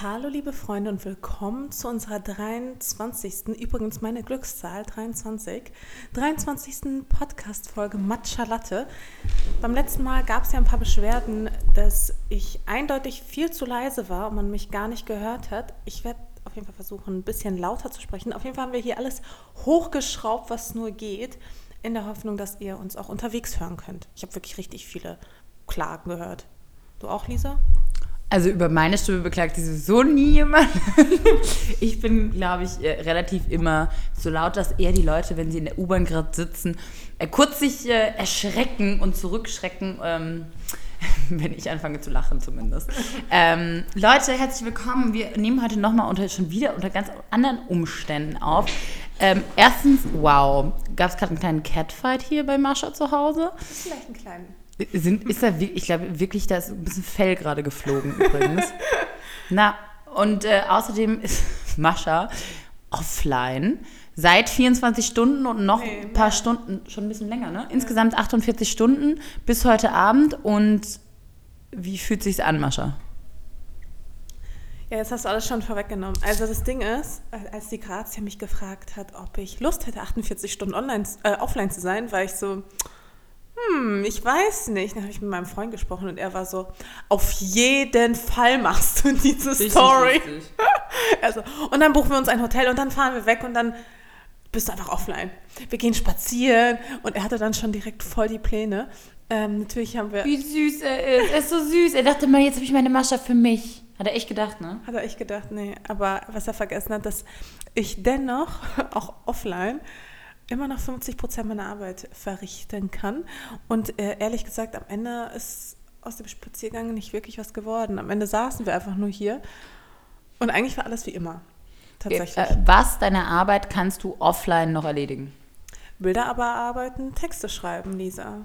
Hallo liebe Freunde und willkommen zu unserer 23. Übrigens meine Glückszahl 23. 23. Podcast-Folge Matcha Latte. Beim letzten Mal gab es ja ein paar Beschwerden, dass ich eindeutig viel zu leise war und man mich gar nicht gehört hat. Ich werde auf jeden Fall versuchen, ein bisschen lauter zu sprechen. Auf jeden Fall haben wir hier alles hochgeschraubt, was nur geht, in der Hoffnung, dass ihr uns auch unterwegs hören könnt. Ich habe wirklich richtig viele Klagen gehört. Du auch, Lisa? Also über meine Stimme beklagt sich sowieso nie jemand. ich bin, glaube ich, äh, relativ immer so laut, dass eher die Leute, wenn sie in der U-Bahn gerade sitzen, äh, kurz sich äh, erschrecken und zurückschrecken. Ähm, wenn ich anfange zu lachen zumindest. Ähm, Leute, herzlich willkommen. Wir nehmen heute nochmal unter, schon wieder unter ganz anderen Umständen auf. Ähm, erstens, wow, gab es gerade einen kleinen Catfight hier bei Mascha zu Hause? Vielleicht einen kleinen. Sind, ist da, ich glaube wirklich, da ist ein bisschen Fell gerade geflogen übrigens. Na, und äh, außerdem ist Mascha offline seit 24 Stunden und noch nee, ein paar Stunden, schon ein bisschen länger, ne? Insgesamt 48 Stunden bis heute Abend. Und wie fühlt sich's an, Mascha? Ja, jetzt hast du alles schon vorweggenommen. Also das Ding ist, als die Grazia mich gefragt hat, ob ich Lust hätte, 48 Stunden online, äh, offline zu sein, war ich so, hm, ich weiß nicht. Dann habe ich mit meinem Freund gesprochen und er war so, auf jeden Fall machst du diese richtig, Story. Richtig. also, und dann buchen wir uns ein Hotel und dann fahren wir weg und dann bist du einfach offline. Wir gehen spazieren und er hatte dann schon direkt voll die Pläne. Ähm, natürlich haben wir. Wie süß er ist. Er ist so süß. Er dachte mal, jetzt habe ich meine Mascha für mich. Hat er echt gedacht, ne? Hat er echt gedacht, nee. Aber was er vergessen hat, dass ich dennoch, auch offline, immer noch 50 Prozent meiner Arbeit verrichten kann. Und äh, ehrlich gesagt, am Ende ist aus dem Spaziergang nicht wirklich was geworden. Am Ende saßen wir einfach nur hier und eigentlich war alles wie immer. Tatsächlich. Äh, was deine Arbeit kannst du offline noch erledigen? Bilder aber arbeiten, Texte schreiben, Lisa.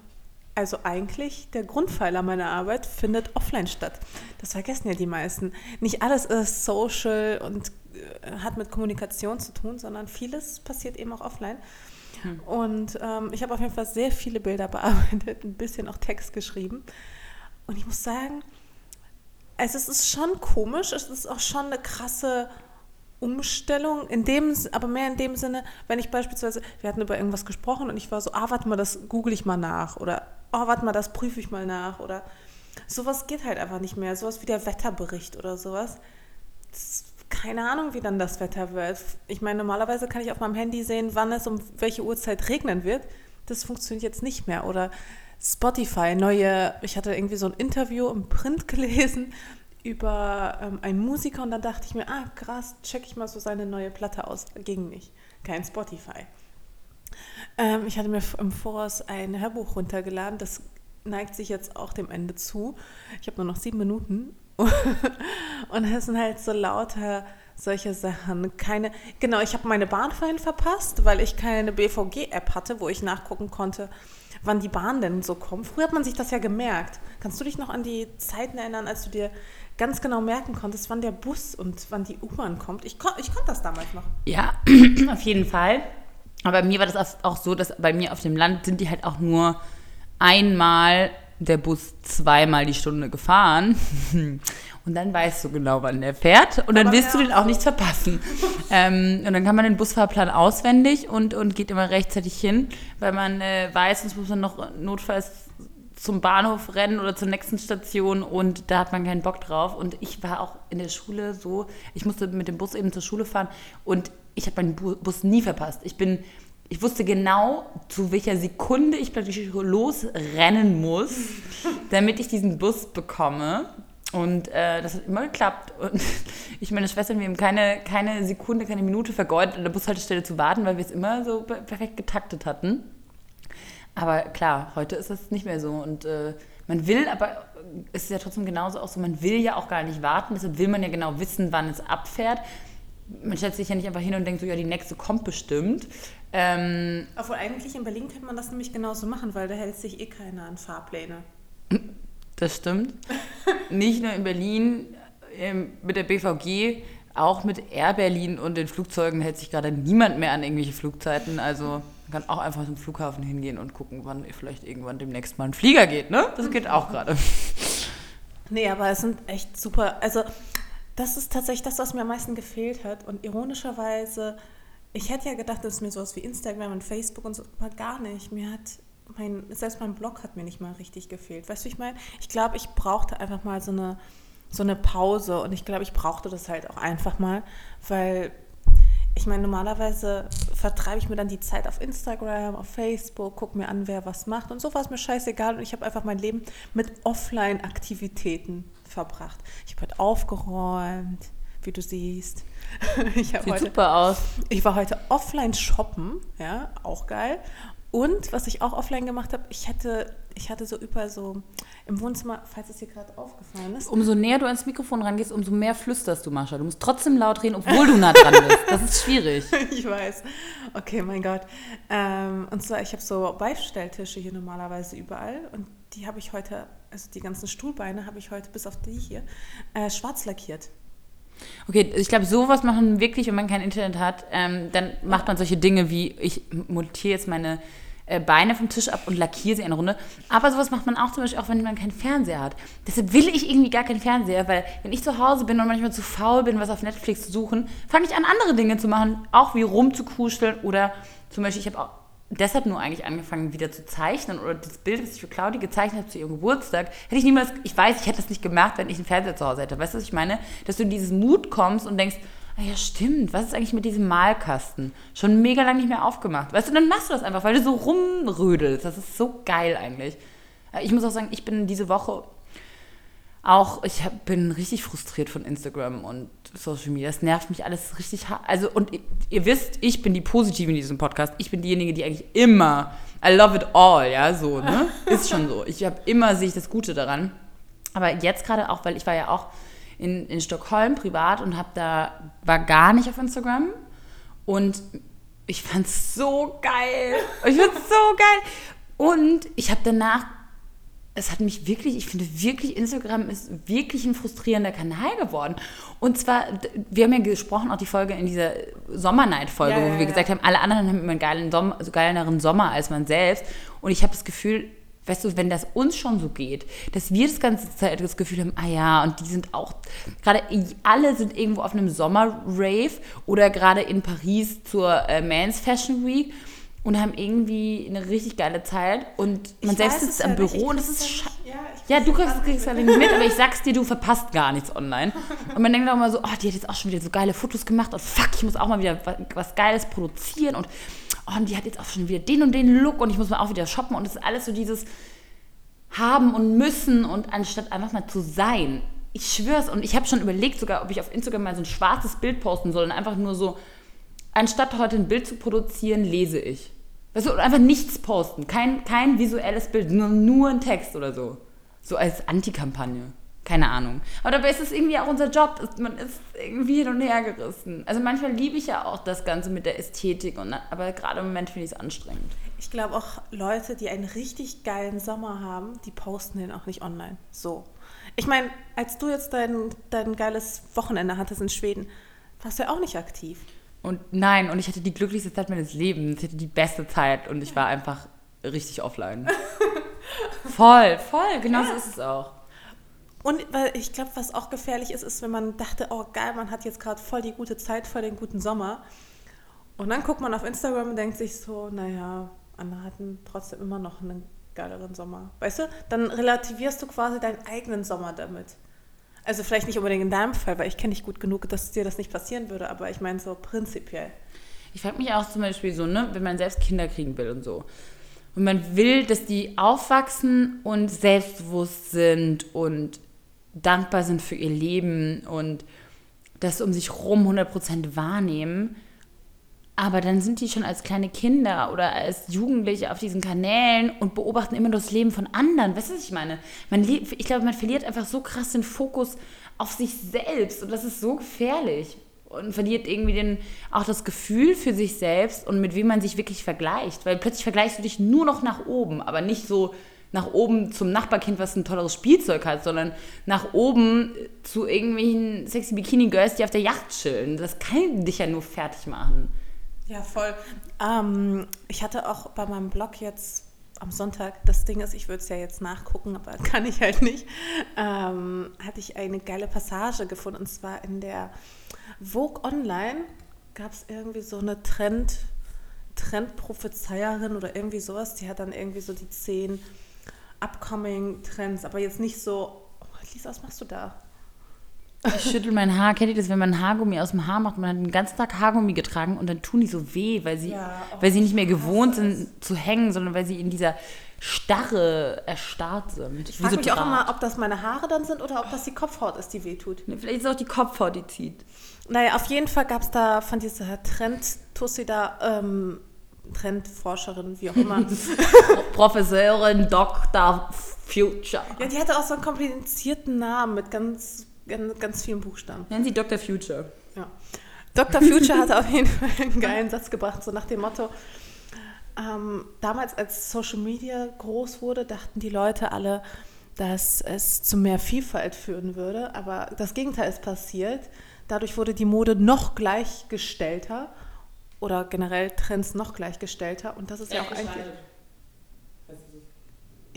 Also eigentlich der Grundpfeiler meiner Arbeit findet offline statt. Das vergessen ja die meisten. Nicht alles ist social und äh, hat mit Kommunikation zu tun, sondern vieles passiert eben auch offline. Hm. Und ähm, ich habe auf jeden Fall sehr viele Bilder bearbeitet, ein bisschen auch Text geschrieben. Und ich muss sagen, also es ist schon komisch, es ist auch schon eine krasse Umstellung, in dem, aber mehr in dem Sinne, wenn ich beispielsweise, wir hatten über irgendwas gesprochen und ich war so, ah, warte mal, das google ich mal nach oder, oh, warte mal, das prüfe ich mal nach oder sowas geht halt einfach nicht mehr. Sowas wie der Wetterbericht oder sowas. Keine Ahnung, wie dann das Wetter wird. Ich meine, normalerweise kann ich auf meinem Handy sehen, wann es um welche Uhrzeit regnen wird. Das funktioniert jetzt nicht mehr. Oder Spotify, neue, ich hatte irgendwie so ein Interview im Print gelesen über ähm, einen Musiker und dann dachte ich mir, ah krass, check ich mal so seine neue Platte aus. Ging nicht. Kein Spotify. Ähm, ich hatte mir im Voraus ein Hörbuch runtergeladen, das neigt sich jetzt auch dem Ende zu. Ich habe nur noch sieben Minuten und es sind halt so lauter solche Sachen. Keine, genau, ich habe meine Bahn vorhin verpasst, weil ich keine BVG-App hatte, wo ich nachgucken konnte, wann die Bahn denn so kommt. Früher hat man sich das ja gemerkt. Kannst du dich noch an die Zeiten erinnern, als du dir ganz genau merken konntest, wann der Bus und wann die U-Bahn kommt? Ich, kon ich konnte das damals noch. Ja, auf jeden Fall. Aber bei mir war das auch so, dass bei mir auf dem Land sind die halt auch nur einmal der Bus zweimal die Stunde gefahren. Und dann weißt du genau, wann der fährt. Und dann Aber willst ja. du den auch nicht verpassen. ähm, und dann kann man den Busfahrplan auswendig und, und geht immer rechtzeitig hin, weil man äh, weiß, sonst muss man noch notfalls zum Bahnhof rennen oder zur nächsten Station und da hat man keinen Bock drauf. Und ich war auch in der Schule so, ich musste mit dem Bus eben zur Schule fahren und ich habe meinen Bus nie verpasst. Ich bin ich wusste genau, zu welcher Sekunde ich plötzlich losrennen muss, damit ich diesen Bus bekomme. Und äh, das hat immer geklappt. Und ich meine Schwestern, wir haben keine, keine Sekunde, keine Minute vergeudet, an der Bushaltestelle zu warten, weil wir es immer so perfekt getaktet hatten. Aber klar, heute ist das nicht mehr so. Und äh, man will, aber es ist ja trotzdem genauso auch so, man will ja auch gar nicht warten. Deshalb will man ja genau wissen, wann es abfährt. Man stellt sich ja nicht einfach hin und denkt so, ja, die nächste kommt bestimmt. Ähm, Obwohl eigentlich in Berlin könnte man das nämlich genauso machen, weil da hält sich eh keiner an Fahrpläne. Das stimmt. Nicht nur in Berlin, ähm, mit der BVG, auch mit Air Berlin und den Flugzeugen hält sich gerade niemand mehr an irgendwelche Flugzeiten. Also man kann auch einfach zum Flughafen hingehen und gucken, wann vielleicht irgendwann demnächst mal ein Flieger geht. Ne? Das geht auch gerade. Nee, aber es sind echt super. Also das ist tatsächlich das, was mir am meisten gefehlt hat. Und ironischerweise, ich hätte ja gedacht, dass mir sowas wie Instagram und Facebook und so, aber gar nicht. Mir hat mein, selbst mein Blog hat mir nicht mal richtig gefehlt. Weißt du, ich meine? Ich glaube, ich brauchte einfach mal so eine, so eine Pause und ich glaube, ich brauchte das halt auch einfach mal, weil ich meine, normalerweise vertreibe ich mir dann die Zeit auf Instagram, auf Facebook, gucke mir an, wer was macht und so war es mir scheißegal und ich habe einfach mein Leben mit Offline-Aktivitäten verbracht. Ich habe heute aufgeräumt, wie du siehst. Ich Sieht heute, super aus. Ich war heute offline shoppen, ja, auch geil. Und was ich auch offline gemacht habe, ich hatte, ich hatte so überall so im Wohnzimmer, falls es dir gerade aufgefallen ist. Umso näher du ans Mikrofon rangehst, umso mehr flüsterst du, Mascha. Du musst trotzdem laut reden, obwohl du nah dran bist. Das ist schwierig. ich weiß. Okay, mein Gott. Ähm, und zwar, ich habe so Beistelltische hier normalerweise überall und die habe ich heute, also die ganzen Stuhlbeine habe ich heute bis auf die hier, äh, schwarz lackiert. Okay, ich glaube, sowas machen wirklich, wenn man kein Internet hat, ähm, dann macht man solche Dinge wie, ich montiere jetzt meine äh, Beine vom Tisch ab und lackiere sie eine Runde. Aber sowas macht man auch zum Beispiel auch, wenn man keinen Fernseher hat. Deshalb will ich irgendwie gar keinen Fernseher, weil wenn ich zu Hause bin und manchmal zu faul bin, was auf Netflix zu suchen, fange ich an, andere Dinge zu machen, auch wie rumzukuscheln oder zum Beispiel, ich habe auch deshalb nur eigentlich angefangen, wieder zu zeichnen oder das Bild, das ich für Claudi gezeichnet habe zu ihrem Geburtstag, hätte ich niemals, ich weiß, ich hätte das nicht gemacht, wenn ich einen Fernseher zu Hause hätte. Weißt du, was ich meine? Dass du in diesen Mut kommst und denkst, ah ja, stimmt, was ist eigentlich mit diesem Malkasten? Schon mega lang nicht mehr aufgemacht. Weißt du, dann machst du das einfach, weil du so rumrödelst. Das ist so geil eigentlich. Äh, ich muss auch sagen, ich bin diese Woche auch, ich hab, bin richtig frustriert von Instagram und Social Media. Das nervt mich alles richtig hart. Also, und ihr, ihr, wisst, ich bin die Positive in diesem Podcast. Ich bin diejenige, die eigentlich immer, I love it all, ja, so, ne? Ist schon so. Ich habe immer, sehe ich das Gute daran. Aber jetzt gerade auch, weil ich war ja auch in, in Stockholm privat und habe da, war gar nicht auf Instagram. Und ich fand es so geil. Ich fand es so geil. Und ich habe danach es hat mich wirklich, ich finde wirklich, Instagram ist wirklich ein frustrierender Kanal geworden. Und zwar, wir haben ja gesprochen, auch die Folge in dieser Sommernight-Folge, ja, wo wir ja, gesagt haben, alle anderen haben immer einen geilen Sommer, also geileren Sommer als man selbst. Und ich habe das Gefühl, weißt du, wenn das uns schon so geht, dass wir das ganze Zeit das Gefühl haben, ah ja, und die sind auch, gerade alle sind irgendwo auf einem Sommer-Rave oder gerade in Paris zur äh, Mans Fashion Week und haben irgendwie eine richtig geile Zeit und man ich selbst sitzt im ja Büro und es ist scheiße. Ja, ja, du kriegst, kriegst ja nicht mit, aber ich sag's dir, du verpasst gar nichts online. Und man denkt auch mal so, oh, die hat jetzt auch schon wieder so geile Fotos gemacht und fuck, ich muss auch mal wieder was Geiles produzieren und oh, und die hat jetzt auch schon wieder den und den Look und ich muss mal auch wieder shoppen und es ist alles so dieses haben und müssen und anstatt einfach mal zu sein. Ich schwör's und ich habe schon überlegt sogar, ob ich auf Instagram mal so ein schwarzes Bild posten soll und einfach nur so anstatt heute ein Bild zu produzieren, lese ich. Weißt du, einfach nichts posten. Kein, kein visuelles Bild, nur, nur ein Text oder so. So als Antikampagne. Keine Ahnung. Aber dabei ist es irgendwie auch unser Job. Man ist irgendwie hin und her gerissen. Also manchmal liebe ich ja auch das Ganze mit der Ästhetik, und, aber gerade im Moment finde ich es anstrengend. Ich glaube auch Leute, die einen richtig geilen Sommer haben, die posten den auch nicht online. So. Ich meine, als du jetzt dein, dein geiles Wochenende hattest in Schweden, warst du ja auch nicht aktiv. Und nein, und ich hatte die glücklichste Zeit meines Lebens. Ich hatte die beste Zeit und ich war einfach richtig offline. voll, voll, genau ja. so ist es auch. Und weil ich glaube, was auch gefährlich ist, ist, wenn man dachte, oh geil, man hat jetzt gerade voll die gute Zeit, voll den guten Sommer. Und dann guckt man auf Instagram und denkt sich so, naja, andere hatten trotzdem immer noch einen geileren Sommer. Weißt du? Dann relativierst du quasi deinen eigenen Sommer damit. Also vielleicht nicht unbedingt in deinem Fall, weil ich kenne dich gut genug, dass dir das nicht passieren würde, aber ich meine so prinzipiell. Ich frage mich auch zum Beispiel so, ne, wenn man selbst Kinder kriegen will und so. Und man will, dass die aufwachsen und selbstbewusst sind und dankbar sind für ihr Leben und das um sich rum 100% wahrnehmen. Aber dann sind die schon als kleine Kinder oder als Jugendliche auf diesen Kanälen und beobachten immer das Leben von anderen. Weißt du, was ich meine? Man ich glaube, man verliert einfach so krass den Fokus auf sich selbst und das ist so gefährlich. Und verliert irgendwie den, auch das Gefühl für sich selbst und mit wem man sich wirklich vergleicht. Weil plötzlich vergleichst du dich nur noch nach oben, aber nicht so nach oben zum Nachbarkind, was ein tolleres Spielzeug hat, sondern nach oben zu irgendwelchen sexy Bikini-Girls, die auf der Yacht chillen. Das kann dich ja nur fertig machen. Ja, voll. Ähm, ich hatte auch bei meinem Blog jetzt am Sonntag, das Ding ist, ich würde es ja jetzt nachgucken, aber kann ich halt nicht, ähm, hatte ich eine geile Passage gefunden. Und zwar in der Vogue Online gab es irgendwie so eine Trend, Trendprophezeierin oder irgendwie sowas. Die hat dann irgendwie so die zehn upcoming Trends, aber jetzt nicht so, oh, Lisa, was machst du da? Ich schüttel mein Haar. Kennt ihr das, wenn man Haargummi aus dem Haar macht? Man hat den ganzen Tag Haargummi getragen und dann tun die so weh, weil sie, Ja, oh, weil sie nicht mehr gewohnt sind zu hängen, sondern weil sie in dieser Starre erstarrt sind. Ich frage so mich auch Draht. immer, ob das meine Haare dann sind oder ob das die Kopfhaut ist, die wehtut. Nee, Vielleicht ist es auch die Kopfhaut, die zieht. Naja, auf jeden Fall gab es da von dieser Trend-Tussi da, ähm, Trendforscherin, wie auch immer. Professorin Dr. Future. ja, die hatte auch so einen komplizierten Namen mit ganz, ganz, ganz vielen Buchstaben. Nennen sie Dr. Future. Ja. Dr. Future hatte auf jeden Fall einen geilen Satz gebracht, so nach dem Motto, ähm, damals als Social Media groß wurde, dachten die Leute alle, dass es zu mehr Vielfalt führen würde, aber das Gegenteil ist passiert. Dadurch wurde die Mode noch gleichgestellter oder generell Trends noch gleichgestellter und das ist ja auch eigentlich...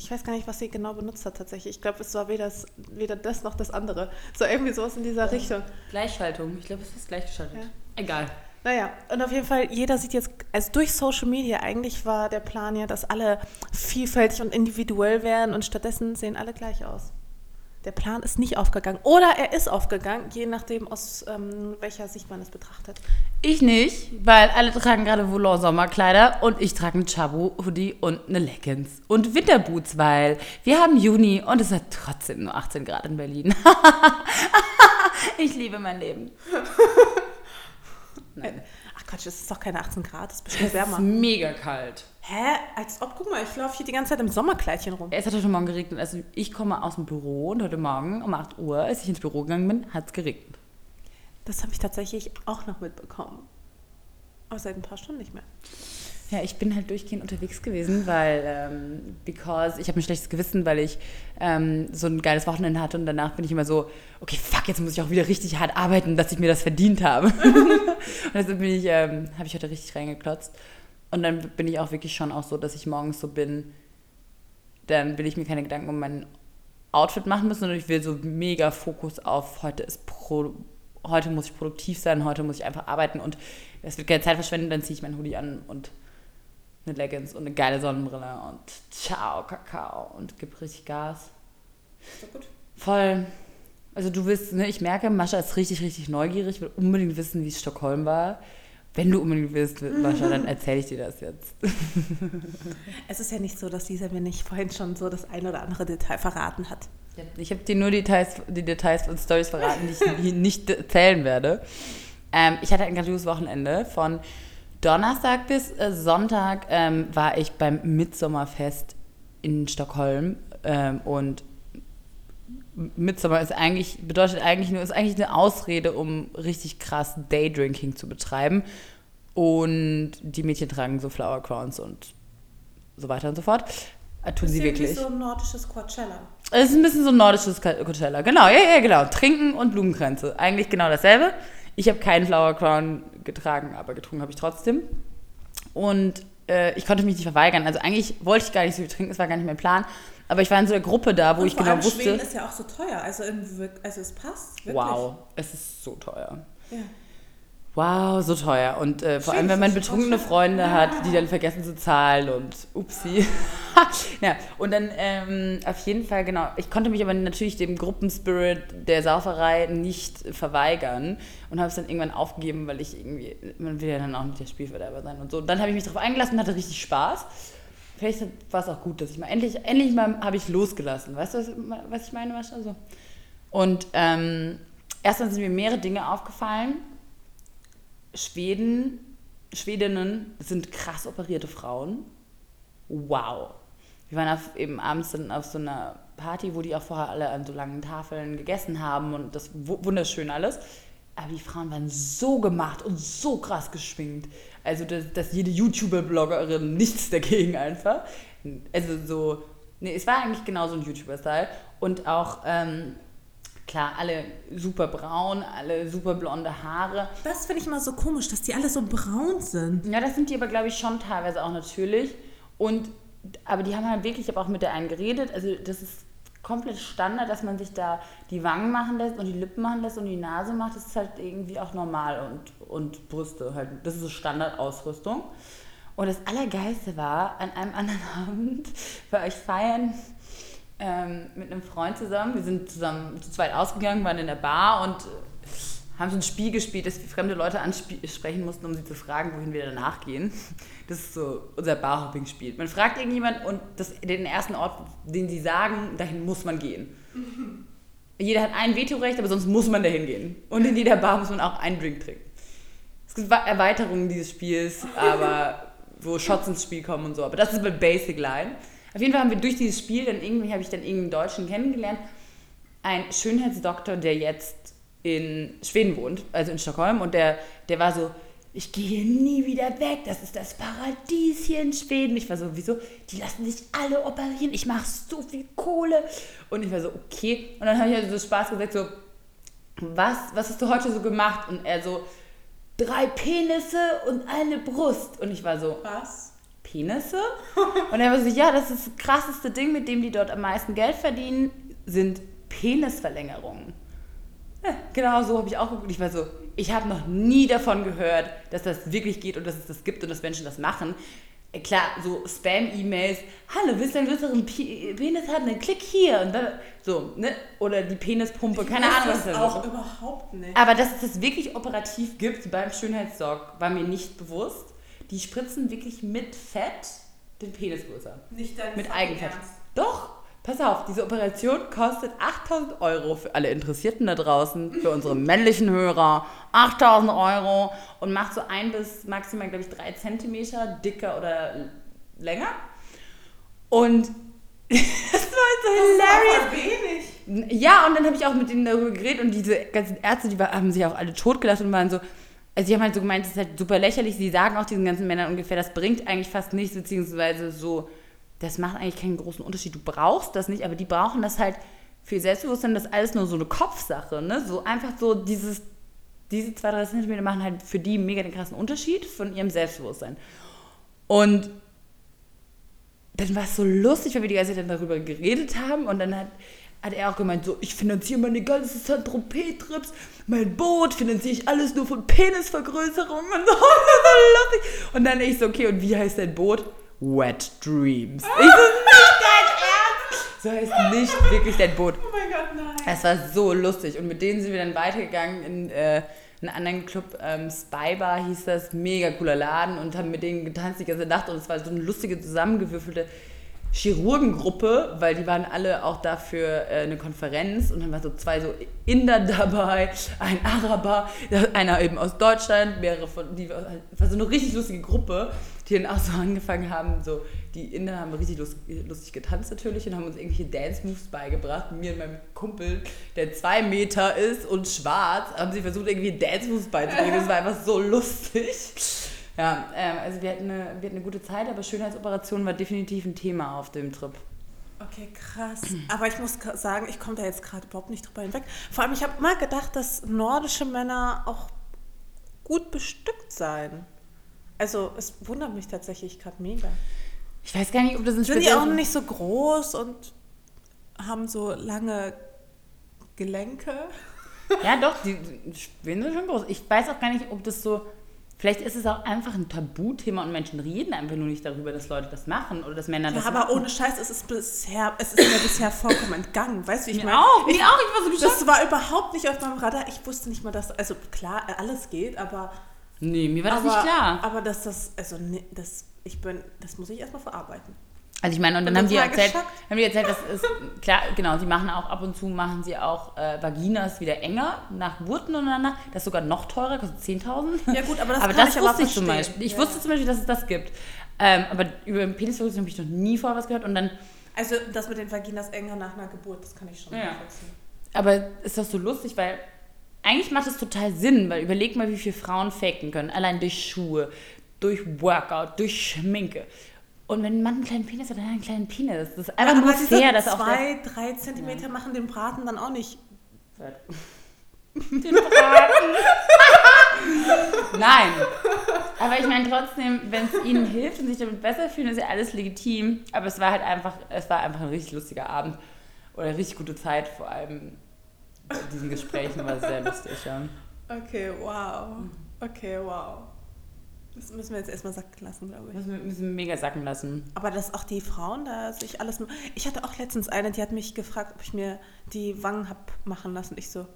Ich weiß gar nicht, was sie genau benutzt hat tatsächlich. Ich glaube, es war weder das, weder das noch das andere. So irgendwie sowas in dieser Richtung. Gleichschaltung. Ich glaube, es ist gleichgeschaltet. Ja. Egal. Naja, und auf jeden Fall, jeder sieht jetzt, also durch Social Media, eigentlich war der Plan ja, dass alle vielfältig und individuell wären und stattdessen sehen alle gleich aus. Der Plan ist nicht aufgegangen. Oder er ist aufgegangen, je nachdem, aus ähm, welcher Sicht man es betrachtet. Ich nicht, weil alle tragen gerade Volant Sommerkleider und ich trage einen Chabo Hoodie und eine Leggings und Winterboots, weil wir haben Juni und es hat trotzdem nur 18 Grad in Berlin. ich liebe mein Leben. Nein. Ach Quatsch, es ist doch keine 18 Grad, es ist bestimmt Es ist wärmer. mega kalt. Hä? Als ob, guck mal, ich laufe hier die ganze Zeit im Sommerkleidchen rum. Es hat heute Morgen geregnet. Also ich komme aus dem Büro und heute Morgen um 8 Uhr, als ich ins Büro gegangen bin, hat es geregnet. Das habe ich tatsächlich auch noch mitbekommen. Aber seit ein paar Stunden nicht mehr. Ja, ich bin halt durchgehend unterwegs gewesen, weil, ähm, because ich habe ein schlechtes Gewissen, weil ich ähm, so ein geiles Wochenende hatte und danach bin ich immer so, okay, fuck, jetzt muss ich auch wieder richtig hart arbeiten, dass ich mir das verdient habe. und deshalb bin ich, ähm, habe ich heute richtig reingeklotzt. Und dann bin ich auch wirklich schon auch so, dass ich morgens so bin, dann will ich mir keine Gedanken um mein Outfit machen müssen, sondern ich will so mega Fokus auf heute ist pro, heute muss ich produktiv sein, heute muss ich einfach arbeiten und es wird keine Zeit verschwenden, dann ziehe ich meinen Hoodie an und eine Leggings und eine geile Sonnenbrille und ciao, Kakao und gib richtig Gas. Ist doch gut. Voll. Also du willst, ne, ich merke, Mascha ist richtig, richtig neugierig, will unbedingt wissen, wie es Stockholm war. Wenn du unbedingt willst, Mascha, dann erzähle ich dir das jetzt. Es ist ja nicht so, dass Lisa mir nicht vorhin schon so das ein oder andere Detail verraten hat. Ich habe dir nur die Details, die Details und Stories verraten, die ich nicht erzählen werde. Ähm, ich hatte ein grandioses Wochenende. Von Donnerstag bis äh, Sonntag ähm, war ich beim Mitsommerfest in Stockholm. Ähm, und Mitsommer ist eigentlich, bedeutet eigentlich nur, ist eigentlich eine Ausrede, um richtig krass Daydrinking zu betreiben. Und die Mädchen tragen so Flower Crowns und so weiter und so fort. Äh, Tun sie wirklich. so ein nordisches Coachella. Es ist ein bisschen so ein nordisches Coachella. Genau, ja, ja, genau. Trinken und Blumenkränze. Eigentlich genau dasselbe. Ich habe keinen Flower Crown getragen, aber getrunken habe ich trotzdem. Und äh, ich konnte mich nicht verweigern. Also eigentlich wollte ich gar nicht so viel trinken, es war gar nicht mein Plan. Aber ich war in so einer Gruppe da, wo Und ich vor genau allem wusste, Schweden ist ja auch so teuer. Also, also es passt wirklich. wow, es ist so teuer. Ja. Wow, so teuer. Und äh, vor allem, Schön, wenn man betrunkene. Freunde hat, die dann vergessen zu zahlen und upsi. ja, und dann ähm, auf jeden Fall, genau. Ich konnte mich aber natürlich dem Gruppenspirit der Sauferei nicht verweigern und habe es dann irgendwann aufgegeben, weil ich irgendwie, man will ja dann auch nicht der Spielverderber sein und so. Und dann habe ich mich darauf eingelassen und hatte richtig Spaß. Vielleicht war es auch gut, dass ich mal endlich, endlich mal habe ich losgelassen. Weißt du, was, was ich meine, Mascha? So. Und ähm, erstmal sind mir mehrere Dinge aufgefallen. Schweden, Schwedinnen sind krass operierte Frauen. Wow. Wir waren auf, eben abends dann auf so einer Party, wo die auch vorher alle an so langen Tafeln gegessen haben und das wu- wunderschön alles. Aber die Frauen waren so gemacht und so krass geschminkt. Also, dass, dass jede YouTuber-Bloggerin nichts dagegen einfach. Also so, nee, es war eigentlich genau so ein YouTuber-Style. Und auch, ähm, klar, alle super braun, alle super blonde Haare. Das finde ich immer so komisch, dass die alle so braun sind. Ja, das sind die aber, glaube ich, schon teilweise auch natürlich. Und aber die haben halt wirklich, ich habe auch mit der einen geredet, also das ist komplett Standard, dass man sich da die Wangen machen lässt und die Lippen machen lässt und die Nase macht. Das ist halt irgendwie auch normal und, und Brüste halt. Das ist so Standardausrüstung. Und das Allergeilste war, an einem anderen Abend bei euch feiern ähm, mit einem Freund zusammen. Wir sind zusammen zu zweit ausgegangen, waren in der Bar und haben so ein Spiel gespielt, dass wir fremde Leute ansprechen mussten, um sie zu fragen, wohin wir danach gehen. Das ist so unser Barhopping-Spiel. Man fragt irgendjemand und das, den ersten Ort, den sie sagen, dahin muss man gehen. Mhm. Jeder hat ein Vetorecht, aber sonst muss man dahin gehen. Und in jeder Bar muss man auch einen Drink trinken. Es gibt Erweiterungen dieses Spiels, aber wo Shots ins Spiel kommen und so. Aber das ist mit Basic Line. Auf jeden Fall haben wir durch dieses Spiel, dann irgendwie habe ich dann irgendeinen Deutschen kennengelernt, ein Schönheitsdoktor, der jetzt in Schweden wohnt, also in Stockholm, und der, der war so, ich gehe nie wieder weg, das ist das Paradies hier in Schweden. Ich war so, wieso? Die lassen sich alle operieren, ich mache so viel Kohle. Und ich war so, okay. Und dann habe ich halt so Spaß gesagt, so, was, was hast du heute so gemacht? Und er so, drei Penisse und eine Brust. Und ich war so, was? Penisse? Und er war so, ja, das ist das krasseste Ding, mit dem die dort am meisten Geld verdienen, sind Penisverlängerungen. Ja, genau so habe ich auch geguckt. Ich war so, ich habe noch nie davon gehört, dass das wirklich geht und dass es das gibt und dass Menschen das machen. Äh, klar, so Spam-E-Mails, hallo, willst du einen größeren Penis haben? Dann klick hier und dann, so, ne? Oder die Penispumpe, keine ich Ahnung, was das ist. auch überhaupt nicht. Aber dass es das wirklich operativ gibt beim Schönheitssorg, war mir nicht bewusst. Die spritzen wirklich mit Fett den Penis größer. Nicht dein Mit Eigenfett. Ernst. Doch, Pass auf, diese Operation kostet 8000 Euro für alle Interessierten da draußen, für unsere männlichen Hörer. 8000 Euro und macht so ein bis maximal, glaube ich, drei Zentimeter dicker oder länger. Und das war so hilarious. wenig. Ja, und dann habe ich auch mit denen darüber geredet und diese ganzen Ärzte, die haben sich auch alle totgelacht und waren so, also sie haben halt so gemeint, das ist halt super lächerlich. Sie sagen auch diesen ganzen Männern ungefähr, das bringt eigentlich fast nichts, beziehungsweise so das macht eigentlich keinen großen Unterschied. Du brauchst das nicht, aber die brauchen das halt für Selbstbewusstsein, das ist alles nur so eine Kopfsache, ne? So einfach so dieses, diese zwei, drei Zentimeter machen halt für die mega den krassen Unterschied von ihrem Selbstbewusstsein. Und dann war es so lustig, weil wir die ganze Zeit darüber geredet haben und dann hat, hat er auch gemeint, so, ich finanziere meine ganze Saint-Tropez-Trips, mein Boot finanziere ich alles nur von Penisvergrößerung und so, so lustig. Und dann ich so, okay, und wie heißt dein Boot? Wet Dreams. Ich so, nicht dein Ernst? So heißt nicht wirklich dein Boot. Oh mein Gott, nein. Es war so lustig. Und mit denen sind wir dann weitergegangen in äh, einen anderen Club. Ähm, Spy Bar hieß das. Mega cooler Laden. Und haben mit denen getanzt die ganze Nacht. Und es war so eine lustige, zusammengewürfelte Chirurgengruppe, weil die waren alle auch da für äh, eine Konferenz und dann waren so zwei so Inder dabei, ein Araber, einer eben aus Deutschland, mehrere von, die war, so eine richtig lustige Gruppe, die dann auch so angefangen haben, so, die Inder haben richtig lustig, lustig getanzt natürlich und haben uns irgendwelche Dance-Moves beigebracht. Mir und meinem Kumpel, der zwei Meter ist und schwarz, haben sie versucht, irgendwie Dance-Moves beizubringen. Das war einfach so lustig. Ja, ähm, also wir hatten, eine, wir hatten eine gute Zeit, aber Schönheitsoperation war definitiv ein Thema auf dem Trip. Okay, krass. Aber ich muss sagen, ich komme da jetzt gerade überhaupt nicht drüber hinweg. Vor allem, ich habe mal gedacht, dass nordische Männer auch gut bestückt seien. Also es wundert mich tatsächlich gerade mega. Ich weiß gar nicht, ob das ein Sind die auch nicht so groß und haben so lange Gelenke? Ja, doch, die, die sind schon groß. Ich weiß auch gar nicht, ob das so Vielleicht ist es auch einfach ein Tabuthema und Menschen reden einfach nur nicht darüber, dass Leute das machen oder dass Männer ja, das aber machen. ohne Scheiß, es ist, bisher, es ist mir bisher vollkommen entgangen. Weißt du, wie ich meine? Auch, ich, auch, ich war so Das war überhaupt nicht auf meinem Radar. Ich wusste nicht mal, dass, also klar, alles geht, aber. Nee, mir war das nicht klar. Aber dass das, also, nee, das, ich bin, das muss ich erstmal verarbeiten. Also ich meine, und dann haben die, erzählt, haben die erzählt, das ist, klar, genau, sie machen auch ab und zu, machen sie auch äh, Vaginas wieder enger nach Geburten untereinander. Das ist sogar noch teurer, kostet 10.000. Ja gut, aber das, aber das ich wusste ich zum Beispiel. Ich ja. wusste zum Beispiel, dass es das gibt. Ähm, aber über Penisverlust habe ich noch nie vorher was gehört. Und dann, also das mit den Vaginas enger nach einer Geburt, das kann ich schon ja. nachvollziehen. Aber ist das so lustig, weil eigentlich macht es total Sinn, weil überleg mal, wie viele Frauen faken können. Allein durch Schuhe, durch Workout, durch Schminke. Und wenn ein Mann einen kleinen Penis hat, dann hat er einen kleinen Penis. Das ist einfach ja, nur fair, dass auch zwei, drei Zentimeter ja. machen den Braten dann auch nicht. Den Braten. Nein. Aber ich meine trotzdem, wenn es ihnen hilft und sich damit besser fühlen, ist ja alles legitim. Aber es war halt einfach, es war einfach ein richtig lustiger Abend oder eine richtig gute Zeit, vor allem bei diesen Gesprächen war sehr lustig. Ja. Okay, wow. Okay, wow. Das müssen wir jetzt erstmal sacken lassen, glaube ich. Das müssen wir mega sacken lassen. Aber dass auch die Frauen da sich alles. Ich hatte auch letztens eine, die hat mich gefragt, ob ich mir die Wangen hab machen lassen. Ich so,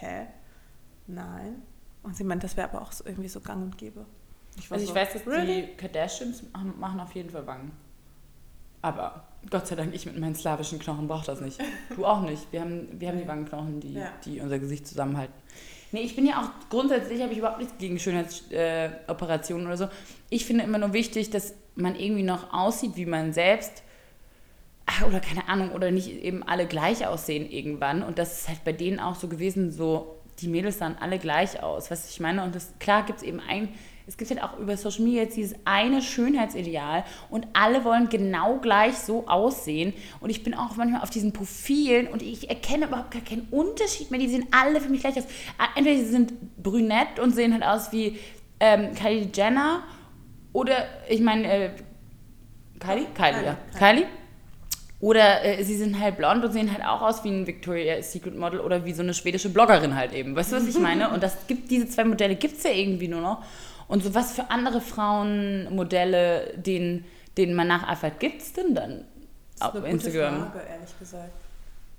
hä? Nein. Und sie meint, das wäre aber auch so irgendwie so gang und gäbe. Ich, also ich weiß, dass really? die Kardashians machen auf jeden Fall Wangen. Aber Gott sei Dank, ich mit meinen slawischen Knochen brauche das nicht. Du auch nicht. Wir haben, wir haben die Wangenknochen, die, ja. die unser Gesicht zusammenhalten. Nee, ich bin ja auch grundsätzlich, habe ich überhaupt nichts gegen Schönheitsoperationen äh, oder so. Ich finde immer nur wichtig, dass man irgendwie noch aussieht, wie man selbst. Ach, oder keine Ahnung, oder nicht eben alle gleich aussehen irgendwann. Und das ist halt bei denen auch so gewesen, so die Mädels sahen alle gleich aus. Was ich meine, und das, klar gibt es eben ein es gibt halt auch über Social Media jetzt dieses eine Schönheitsideal und alle wollen genau gleich so aussehen. Und ich bin auch manchmal auf diesen Profilen und ich erkenne überhaupt gar keinen Unterschied mehr. Die sehen alle für mich gleich aus. Entweder sie sind brünett und sehen halt aus wie ähm, Kylie Jenner oder, ich meine, äh, Kylie? Kylie, ja. Kylie? Oder äh, sie sind halt blond und sehen halt auch aus wie ein Victoria's Secret Model oder wie so eine schwedische Bloggerin halt eben. Weißt du, was ich meine? Und das gibt, diese zwei Modelle gibt es ja irgendwie nur noch. Und so was für andere Frauenmodelle, denen, denen man nacheifert, gibt es denn dann das ist auf eine Instagram? Gute Frage, ehrlich gesagt.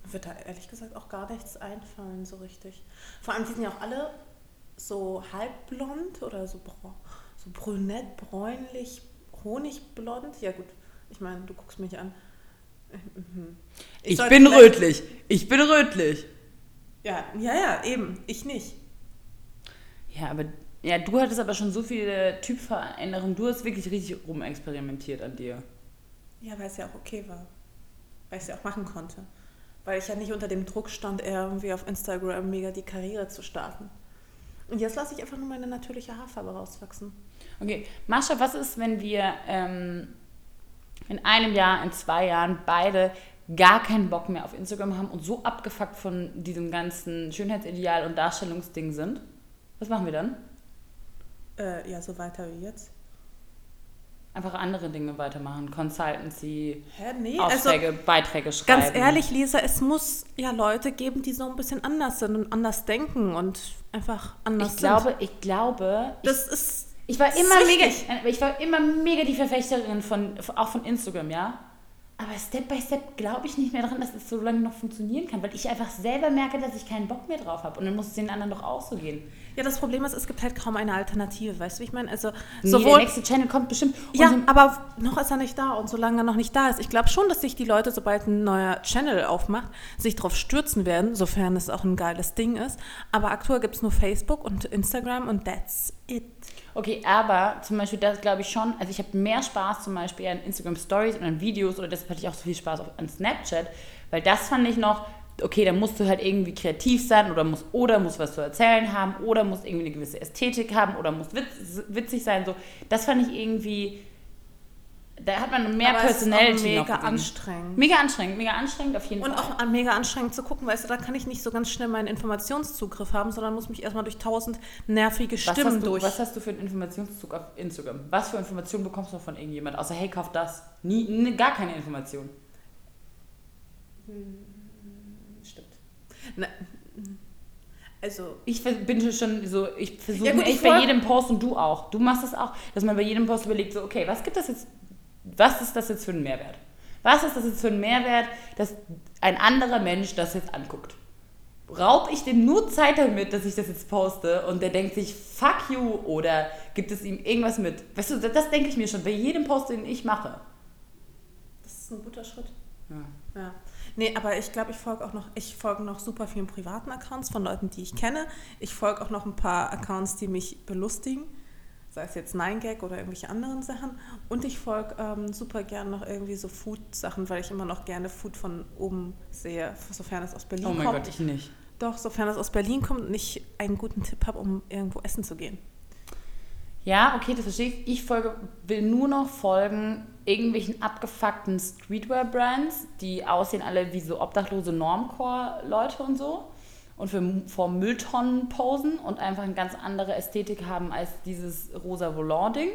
Mir wird da ehrlich gesagt auch gar nichts einfallen, so richtig. Vor allem, die sind ja auch alle so halbblond oder so, so brünett, bräunlich, honigblond. Ja, gut, ich meine, du guckst mich an. Ich, ich bin rötlich. Ich bin rötlich. Ja, ja, ja, eben. Ich nicht. Ja, aber ja, du hattest aber schon so viele Typveränderungen. Du hast wirklich richtig rumexperimentiert an dir. Ja, weil es ja auch okay war. Weil ich es ja auch machen konnte. Weil ich ja nicht unter dem Druck stand, irgendwie auf Instagram mega die Karriere zu starten. Und jetzt lasse ich einfach nur meine natürliche Haarfarbe rauswachsen. Okay, Mascha, was ist, wenn wir ähm, in einem Jahr, in zwei Jahren beide gar keinen Bock mehr auf Instagram haben und so abgefuckt von diesem ganzen Schönheitsideal und Darstellungsding sind? Was machen wir dann? Äh, ja, so weiter wie jetzt. Einfach andere Dinge weitermachen. Consultancy, Hä, nee, Aufträge, also, Beiträge schreiben. Ganz ehrlich, Lisa, es muss ja Leute geben, die so ein bisschen anders sind und anders denken und einfach anders ich glaube, sind. Ich glaube, das ist. Ich war immer mega, ich war immer mega die Verfechterin von, auch von Instagram, ja. Aber Step by Step glaube ich nicht mehr dran, dass es so lange noch funktionieren kann, weil ich einfach selber merke, dass ich keinen Bock mehr drauf habe. Und dann muss es den anderen doch auch so gehen. Ja, das Problem ist, es gibt halt kaum eine Alternative, weißt du, wie ich meine? Also, nee, sowohl, der nächste Channel kommt bestimmt. Ja, aber noch ist er nicht da und solange er noch nicht da ist, ich glaube schon, dass sich die Leute, sobald ein neuer Channel aufmacht, sich darauf stürzen werden, sofern es auch ein geiles Ding ist. Aber aktuell gibt es nur Facebook und Instagram und that's it. Okay, aber zum Beispiel, das glaube ich schon, also ich habe mehr Spaß zum Beispiel an Instagram Stories und an Videos oder deshalb hatte ich auch so viel Spaß an Snapchat, weil das fand ich noch, okay, da musst du halt irgendwie kreativ sein oder muss oder muss was zu erzählen haben oder muss irgendwie eine gewisse Ästhetik haben oder muss witz, witzig sein. So, das fand ich irgendwie da hat man mehr Aber Personality. Es ist mega anstrengend. Mega anstrengend, mega anstrengend auf jeden und Fall. Und auch mega anstrengend zu gucken, weißt du, da kann ich nicht so ganz schnell meinen Informationszugriff haben, sondern muss mich erstmal durch tausend nervige Stimmen was du, durch. Was hast du für einen Informationszug auf Instagram? Was für Informationen bekommst du von irgendjemand? Außer, hey, kauf das. Nie, gar keine Information. Hm. Na, also ich bin schon so, ich versuche ja, echt bei jedem Post und du auch. Du machst das auch, dass man bei jedem Post überlegt, so, okay, was gibt das jetzt was ist das jetzt für ein Mehrwert? Was ist das jetzt für ein Mehrwert, dass ein anderer Mensch das jetzt anguckt? Raub ich dem nur Zeit damit, dass ich das jetzt poste und der denkt sich, fuck you, oder gibt es ihm irgendwas mit? Weißt du, das, das denke ich mir schon bei jedem Post, den ich mache. Das ist ein guter Schritt. Ja. ja. Nee, aber ich glaube, ich folge auch noch, ich folge noch super vielen privaten Accounts von Leuten, die ich kenne. Ich folge auch noch ein paar Accounts, die mich belustigen sei es jetzt 9gag oder irgendwelche anderen Sachen. Und ich folge ähm, super gern noch irgendwie so Food-Sachen, weil ich immer noch gerne Food von oben sehe, sofern es aus Berlin kommt. Oh mein kommt. Gott, ich nicht. Doch, sofern es aus Berlin kommt und ich einen guten Tipp habe, um irgendwo essen zu gehen. Ja, okay, das verstehe ich. Ich folge, will nur noch folgen irgendwelchen abgefuckten Streetwear-Brands, die aussehen alle wie so obdachlose Normcore-Leute und so. und für, vor Mülltonnen posen und einfach eine ganz andere Ästhetik haben als dieses rosa Volant-Ding.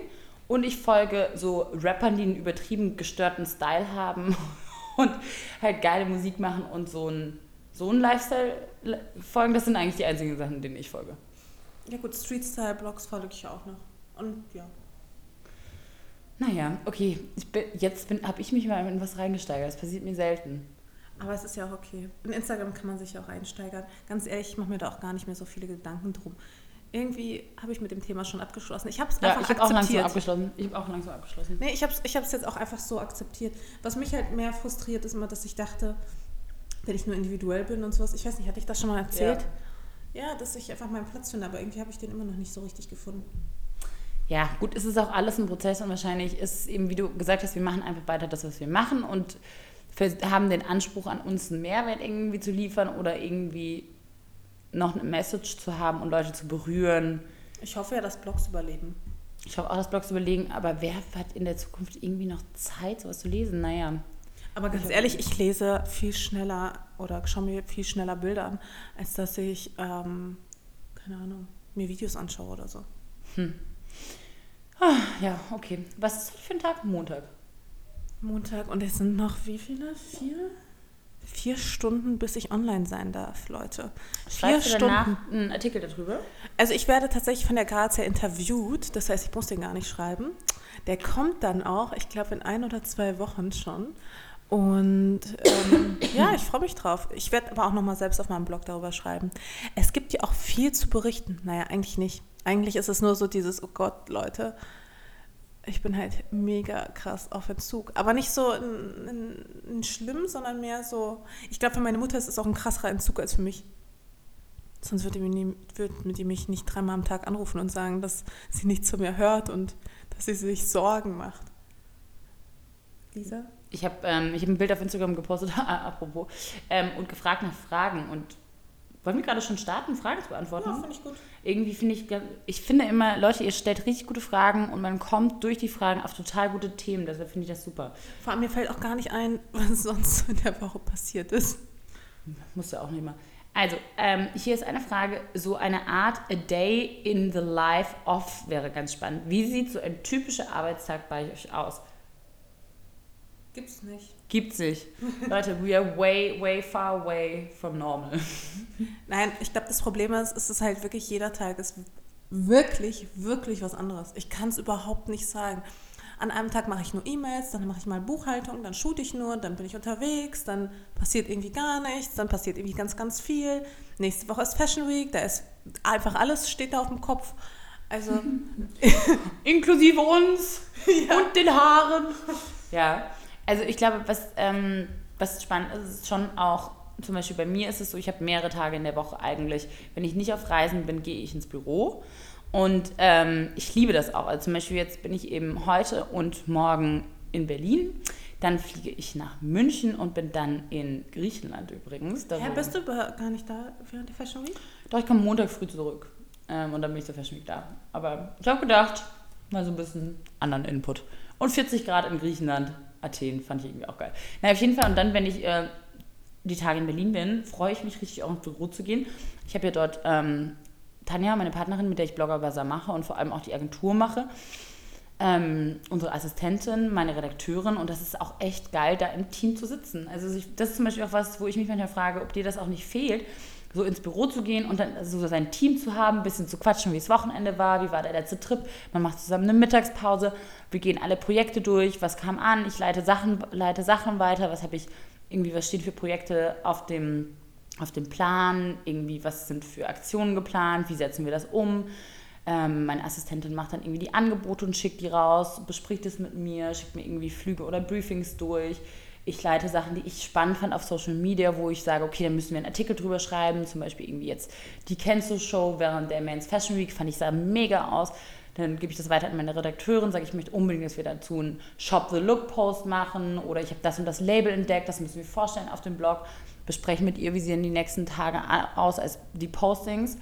Und ich folge so Rappern, die einen übertrieben gestörten Style haben und halt geile Musik machen und so ein, so ein Lifestyle folgen. Das sind eigentlich die einzigen Sachen, denen ich folge. Ja gut, Street-Style-Blogs folge ich auch noch. Und ja. Naja, okay. Bin, jetzt habe ich mich mal in was reingesteigert. Das passiert mir selten. Aber es ist ja auch okay. In Instagram kann man sich ja auch einsteigern. Ganz ehrlich, ich mache mir da auch gar nicht mehr so viele Gedanken drum. Irgendwie habe ich mit dem Thema schon abgeschlossen. Ich habe es ja, einfach ich hab akzeptiert. Auch abgeschlossen. Ich habe auch langsam abgeschlossen. Nee, ich habe es ich jetzt auch einfach so akzeptiert. Was mich halt mehr frustriert, ist immer, dass ich dachte, wenn ich nur individuell bin und sowas, ich weiß nicht, hatte ich das schon mal erzählt? Ja, ja dass ich einfach meinen Platz finde, aber irgendwie habe ich den immer noch nicht so richtig gefunden. Ja, gut, es ist auch alles ein Prozess und wahrscheinlich ist es eben, wie du gesagt hast, wir machen einfach weiter das, was wir machen und haben den Anspruch an uns einen Mehrwert irgendwie zu liefern oder irgendwie noch eine Message zu haben und Leute zu berühren. Ich hoffe ja, dass Blogs überleben. Ich hoffe auch, dass Blogs überlegen, aber wer hat in der Zukunft irgendwie noch Zeit, sowas zu lesen? Naja. Aber ganz ehrlich, ich lese viel schneller oder schaue mir viel schneller Bilder an, als dass ich, ähm, keine Ahnung, mir Videos anschaue oder so. Hm. Ah, ja, okay. Was ist für ein Tag? Montag. Montag und es sind noch wie viele? Vier? Vier Stunden, bis ich online sein darf, Leute. Schreibst Vier du danach Stunden. einen Artikel darüber? Also ich werde tatsächlich von der Grazia interviewt, das heißt, ich muss den gar nicht schreiben. Der kommt dann auch, ich glaube, in ein oder zwei Wochen schon. Und ähm, ja, ich freue mich drauf. Ich werde aber auch nochmal selbst auf meinem Blog darüber schreiben. Es gibt ja auch viel zu berichten. Naja, eigentlich nicht. Eigentlich ist es nur so dieses, oh Gott, Leute, ich bin halt mega krass auf Entzug. Aber nicht so in, in, in schlimm, sondern mehr so. Ich glaube, für meine Mutter ist es auch ein krasserer Entzug als für mich. Sonst würde die, würd die mich nicht dreimal am Tag anrufen und sagen, dass sie nicht zu mir hört und dass sie sich Sorgen macht. Lisa? Ich habe ähm, hab ein Bild auf Instagram gepostet, apropos, ähm, und gefragt nach Fragen. Und wollen wir gerade schon starten, Fragen zu beantworten? Ja, finde ich gut. Irgendwie finde ich, ich finde immer, Leute, ihr stellt richtig gute Fragen und man kommt durch die Fragen auf total gute Themen. Deshalb finde ich das super. Vor allem, mir fällt auch gar nicht ein, was sonst in der Woche passiert ist. Muss ja auch nicht mal. Also, ähm, hier ist eine Frage, so eine Art A Day in the Life of wäre ganz spannend. Wie sieht so ein typischer Arbeitstag bei euch aus? Gibt's nicht. Gibt's nicht. Leute, we are way, way far away from normal. Nein, ich glaube, das Problem ist, es ist halt wirklich jeder Tag ist wirklich, wirklich was anderes. Ich kann es überhaupt nicht sagen. An einem Tag mache ich nur E-Mails, dann mache ich mal Buchhaltung, dann shoote ich nur, dann bin ich unterwegs, dann passiert irgendwie gar nichts, dann passiert irgendwie ganz, ganz viel. Nächste Woche ist Fashion Week, da ist einfach alles steht da auf dem Kopf. Also inklusive uns ja. und den Haaren. Ja. Also ich glaube, was, ähm, was spannend ist, ist schon auch, zum Beispiel bei mir ist es so, ich habe mehrere Tage in der Woche eigentlich. Wenn ich nicht auf Reisen bin, gehe ich ins Büro. Und ähm, ich liebe das auch. Also zum Beispiel jetzt bin ich eben heute und morgen in Berlin. Dann fliege ich nach München und bin dann in Griechenland übrigens. Ja, bist du gar nicht da während der Fashion Week? Doch, ich komme Montag früh zurück. Ähm, und dann bin ich zur Fashion Week da. Aber ich habe gedacht, mal so ein bisschen anderen Input. Und 40 Grad in Griechenland Athen fand ich irgendwie auch geil. Na, auf jeden Fall. Und dann, wenn ich äh, die Tage in Berlin bin, freue ich mich richtig auch ins Büro zu gehen. Ich habe ja dort ähm, Tanja, meine Partnerin, mit der ich Blogger Bazaar mache und vor allem auch die Agentur mache. Ähm, unsere Assistentin, meine Redakteurin und das ist auch echt geil, da im Team zu sitzen. Also ich, das ist zum Beispiel auch was, wo ich mich manchmal frage, ob dir das auch nicht fehlt, so ins Büro zu gehen und dann so sein Team zu haben, ein bisschen zu quatschen, wie es Wochenende war, wie war der letzte Trip. Man macht zusammen eine Mittagspause, wir gehen alle Projekte durch, was kam an, ich leite Sachen, leite Sachen weiter, was habe ich irgendwie, was stehen für Projekte auf dem, auf dem Plan, irgendwie, was sind für Aktionen geplant, wie setzen wir das um. Ähm, meine Assistentin macht dann irgendwie die Angebote und schickt die raus, bespricht es mit mir, schickt mir irgendwie Flüge oder Briefings durch ich leite Sachen, die ich spannend fand auf Social Media, wo ich sage, okay, dann müssen wir einen Artikel drüber schreiben. Zum Beispiel irgendwie jetzt die Kenzo Show während der Men's Fashion Week, fand ich sah mega aus. Dann gebe ich das weiter an meine Redakteurin, sage ich möchte unbedingt, dass wir dazu einen Shop the Look Post machen oder ich habe das und das Label entdeckt, das müssen wir vorstellen auf dem Blog, besprechen mit ihr, wie sehen die nächsten Tage aus als die Postings.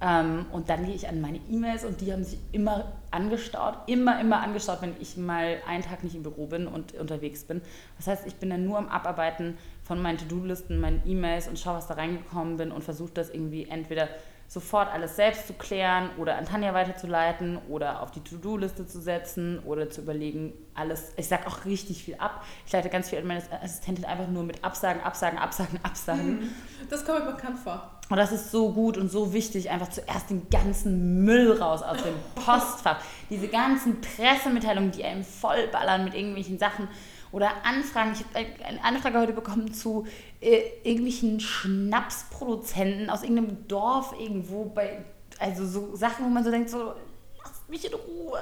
Ähm, und dann gehe ich an meine E-Mails und die haben sich immer angestaut, immer, immer angestaut, wenn ich mal einen Tag nicht im Büro bin und unterwegs bin. Das heißt, ich bin dann nur am Abarbeiten von meinen To-Do-Listen, meinen E-Mails und schaue, was da reingekommen bin und versuche das irgendwie entweder sofort alles selbst zu klären oder an Tanja weiterzuleiten oder auf die To-Do-Liste zu setzen oder zu überlegen, alles, ich sage auch richtig viel ab. Ich leite ganz viel an meine Assistentin einfach nur mit Absagen, Absagen, Absagen, Absagen. Hm, das kommt mir bekannt vor. Und das ist so gut und so wichtig, einfach zuerst den ganzen Müll raus aus dem Postfach. Diese ganzen Pressemitteilungen, die einem vollballern mit irgendwelchen Sachen oder Anfragen. Ich habe eine Anfrage heute bekommen zu äh, irgendwelchen Schnapsproduzenten aus irgendeinem Dorf irgendwo bei, also so Sachen, wo man so denkt, so, lasst mich in Ruhe.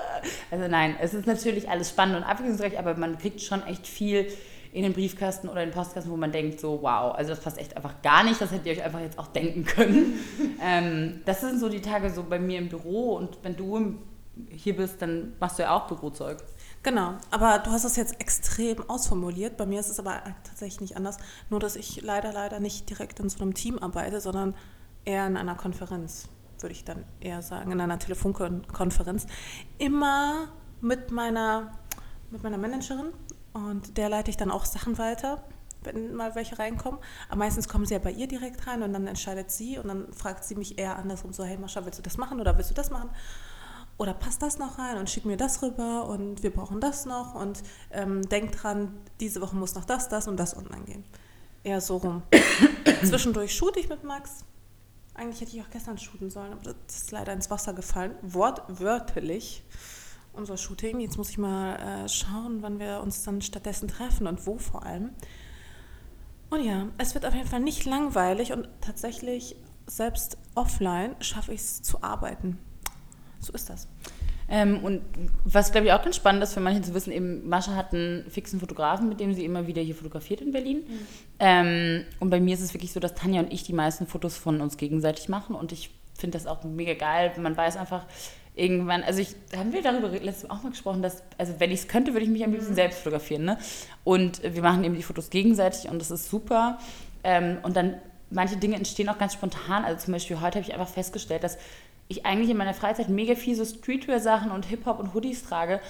Also nein, es ist natürlich alles spannend und abwechslungsreich, aber man kriegt schon echt viel in den Briefkasten oder in den Postkasten, wo man denkt, so wow, also das passt echt einfach gar nicht, das hättet ihr euch einfach jetzt auch denken können. ähm, das sind so die Tage so bei mir im Büro und wenn du hier bist, dann machst du ja auch Bürozeug. Genau, aber du hast es jetzt extrem ausformuliert. Bei mir ist es aber tatsächlich nicht anders. Nur, dass ich leider, leider nicht direkt in so einem Team arbeite, sondern eher in einer Konferenz, würde ich dann eher sagen, in einer Telefonkonferenz. Immer mit meiner, mit meiner Managerin und der leite ich dann auch Sachen weiter, wenn mal welche reinkommen. Aber meistens kommen sie ja bei ihr direkt rein und dann entscheidet sie und dann fragt sie mich eher andersrum so, hey Mascha, willst du das machen oder willst du das machen? oder passt das noch rein und schick mir das rüber und wir brauchen das noch und ähm, denk dran, diese Woche muss noch das, das und das online gehen. Eher so rum. Zwischendurch shoote ich mit Max. Eigentlich hätte ich auch gestern shooten sollen, aber das ist leider ins Wasser gefallen. Wortwörtlich unser Shooting. Jetzt muss ich mal äh, schauen, wann wir uns dann stattdessen treffen und wo vor allem. Und ja, es wird auf jeden Fall nicht langweilig und tatsächlich selbst offline schaffe ich es zu arbeiten. So ist das. Ähm, und was, glaube ich, auch ganz spannend ist für manche zu wissen, eben Mascha hat einen fixen Fotografen, mit dem sie immer wieder hier fotografiert in Berlin. Mhm. Ähm, und bei mir ist es wirklich so, dass Tanja und ich die meisten Fotos von uns gegenseitig machen. Und ich finde das auch mega geil. Man weiß einfach irgendwann, also ich, haben wir darüber letztes Mal auch mal gesprochen, dass, also wenn ich es könnte, würde ich mich am liebsten mhm. selbst fotografieren. Ne? Und wir machen eben die Fotos gegenseitig und das ist super. Ähm, und dann manche Dinge entstehen auch ganz spontan. Also zum Beispiel heute habe ich einfach festgestellt, dass ich eigentlich in meiner Freizeit mega viel so Streetwear-Sachen und Hip-Hop und Hoodies trage,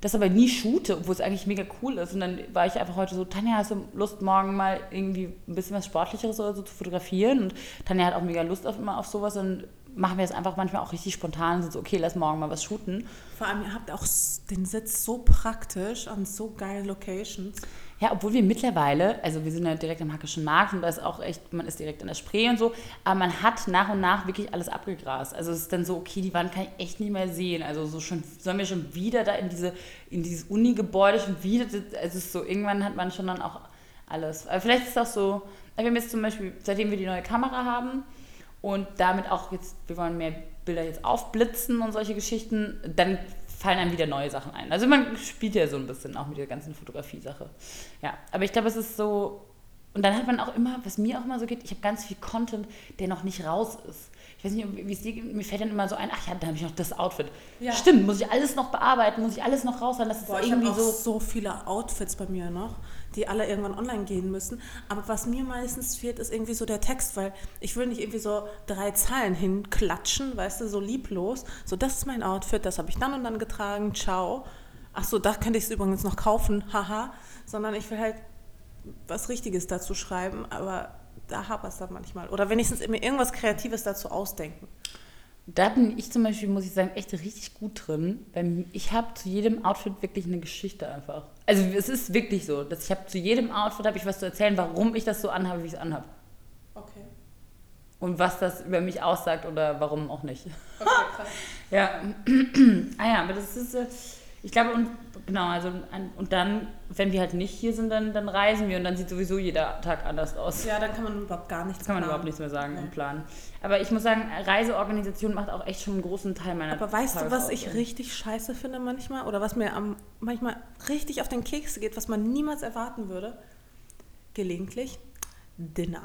das aber nie shoote, obwohl es eigentlich mega cool ist. Und dann war ich einfach heute so, Tanja, hast du Lust, morgen mal irgendwie ein bisschen was Sportlicheres oder so zu fotografieren? Und Tanja hat auch mega Lust auf immer auf sowas und machen wir es einfach manchmal auch richtig spontan, sind so, okay, lass morgen mal was shooten. Vor allem, ihr habt auch den Sitz so praktisch an so geilen Locations. Ja, obwohl wir mittlerweile, also wir sind ja direkt am Hackischen Markt und da ist auch echt, man ist direkt an der Spree und so, aber man hat nach und nach wirklich alles abgegrast. Also es ist dann so, okay, die Wand kann ich echt nicht mehr sehen. Also so schon, sollen wir schon wieder da in diese, in dieses Uni-Gebäude schon wieder, also es ist so, irgendwann hat man schon dann auch alles. Aber vielleicht ist es auch so, wir haben jetzt zum Beispiel, seitdem wir die neue Kamera haben und damit auch jetzt, wir wollen mehr Bilder jetzt aufblitzen und solche Geschichten, dann fallen einem wieder neue Sachen ein. Also man spielt ja so ein bisschen auch mit der ganzen Fotografie-Sache. Ja, aber ich glaube, es ist so. Und dann hat man auch immer, was mir auch immer so geht, ich habe ganz viel Content, der noch nicht raus ist. Ich weiß nicht, wie es dir geht, mir fällt dann immer so ein, ach ja, da habe ich noch das Outfit. Ja. Stimmt, muss ich alles noch bearbeiten, muss ich alles noch raushauen. Das Boah, ist irgendwie ich so. so viele Outfits bei mir noch die alle irgendwann online gehen müssen. Aber was mir meistens fehlt, ist irgendwie so der Text, weil ich will nicht irgendwie so drei Zeilen hinklatschen, weißt du, so lieblos. So, das ist mein Outfit, das habe ich dann und dann getragen, ciao. Ach so, da könnte ich es übrigens noch kaufen, haha. Sondern ich will halt was Richtiges dazu schreiben, aber da hapert es dann manchmal. Oder wenigstens mir irgendwas Kreatives dazu ausdenken. Da bin ich zum Beispiel, muss ich sagen, echt richtig gut drin. Weil ich habe zu jedem Outfit wirklich eine Geschichte einfach. Also es ist wirklich so, dass ich habe zu jedem Outfit habe ich was zu erzählen, warum ich das so anhabe, wie ich es anhabe. Okay. Und was das über mich aussagt oder warum auch nicht. Okay, krass. ja. ah ja, aber das ist... Ich glaube, und genau, also und dann, wenn wir halt nicht hier sind, dann, dann reisen wir und dann sieht sowieso jeder Tag anders aus. Ja, dann kann man überhaupt gar nichts Kann man planen. überhaupt nichts mehr sagen nee. und planen. Aber ich muss sagen, Reiseorganisation macht auch echt schon einen großen Teil meiner Aber weißt du, was ich richtig scheiße finde manchmal? Oder was mir am, manchmal richtig auf den Keks geht, was man niemals erwarten würde? Gelegentlich Dinner.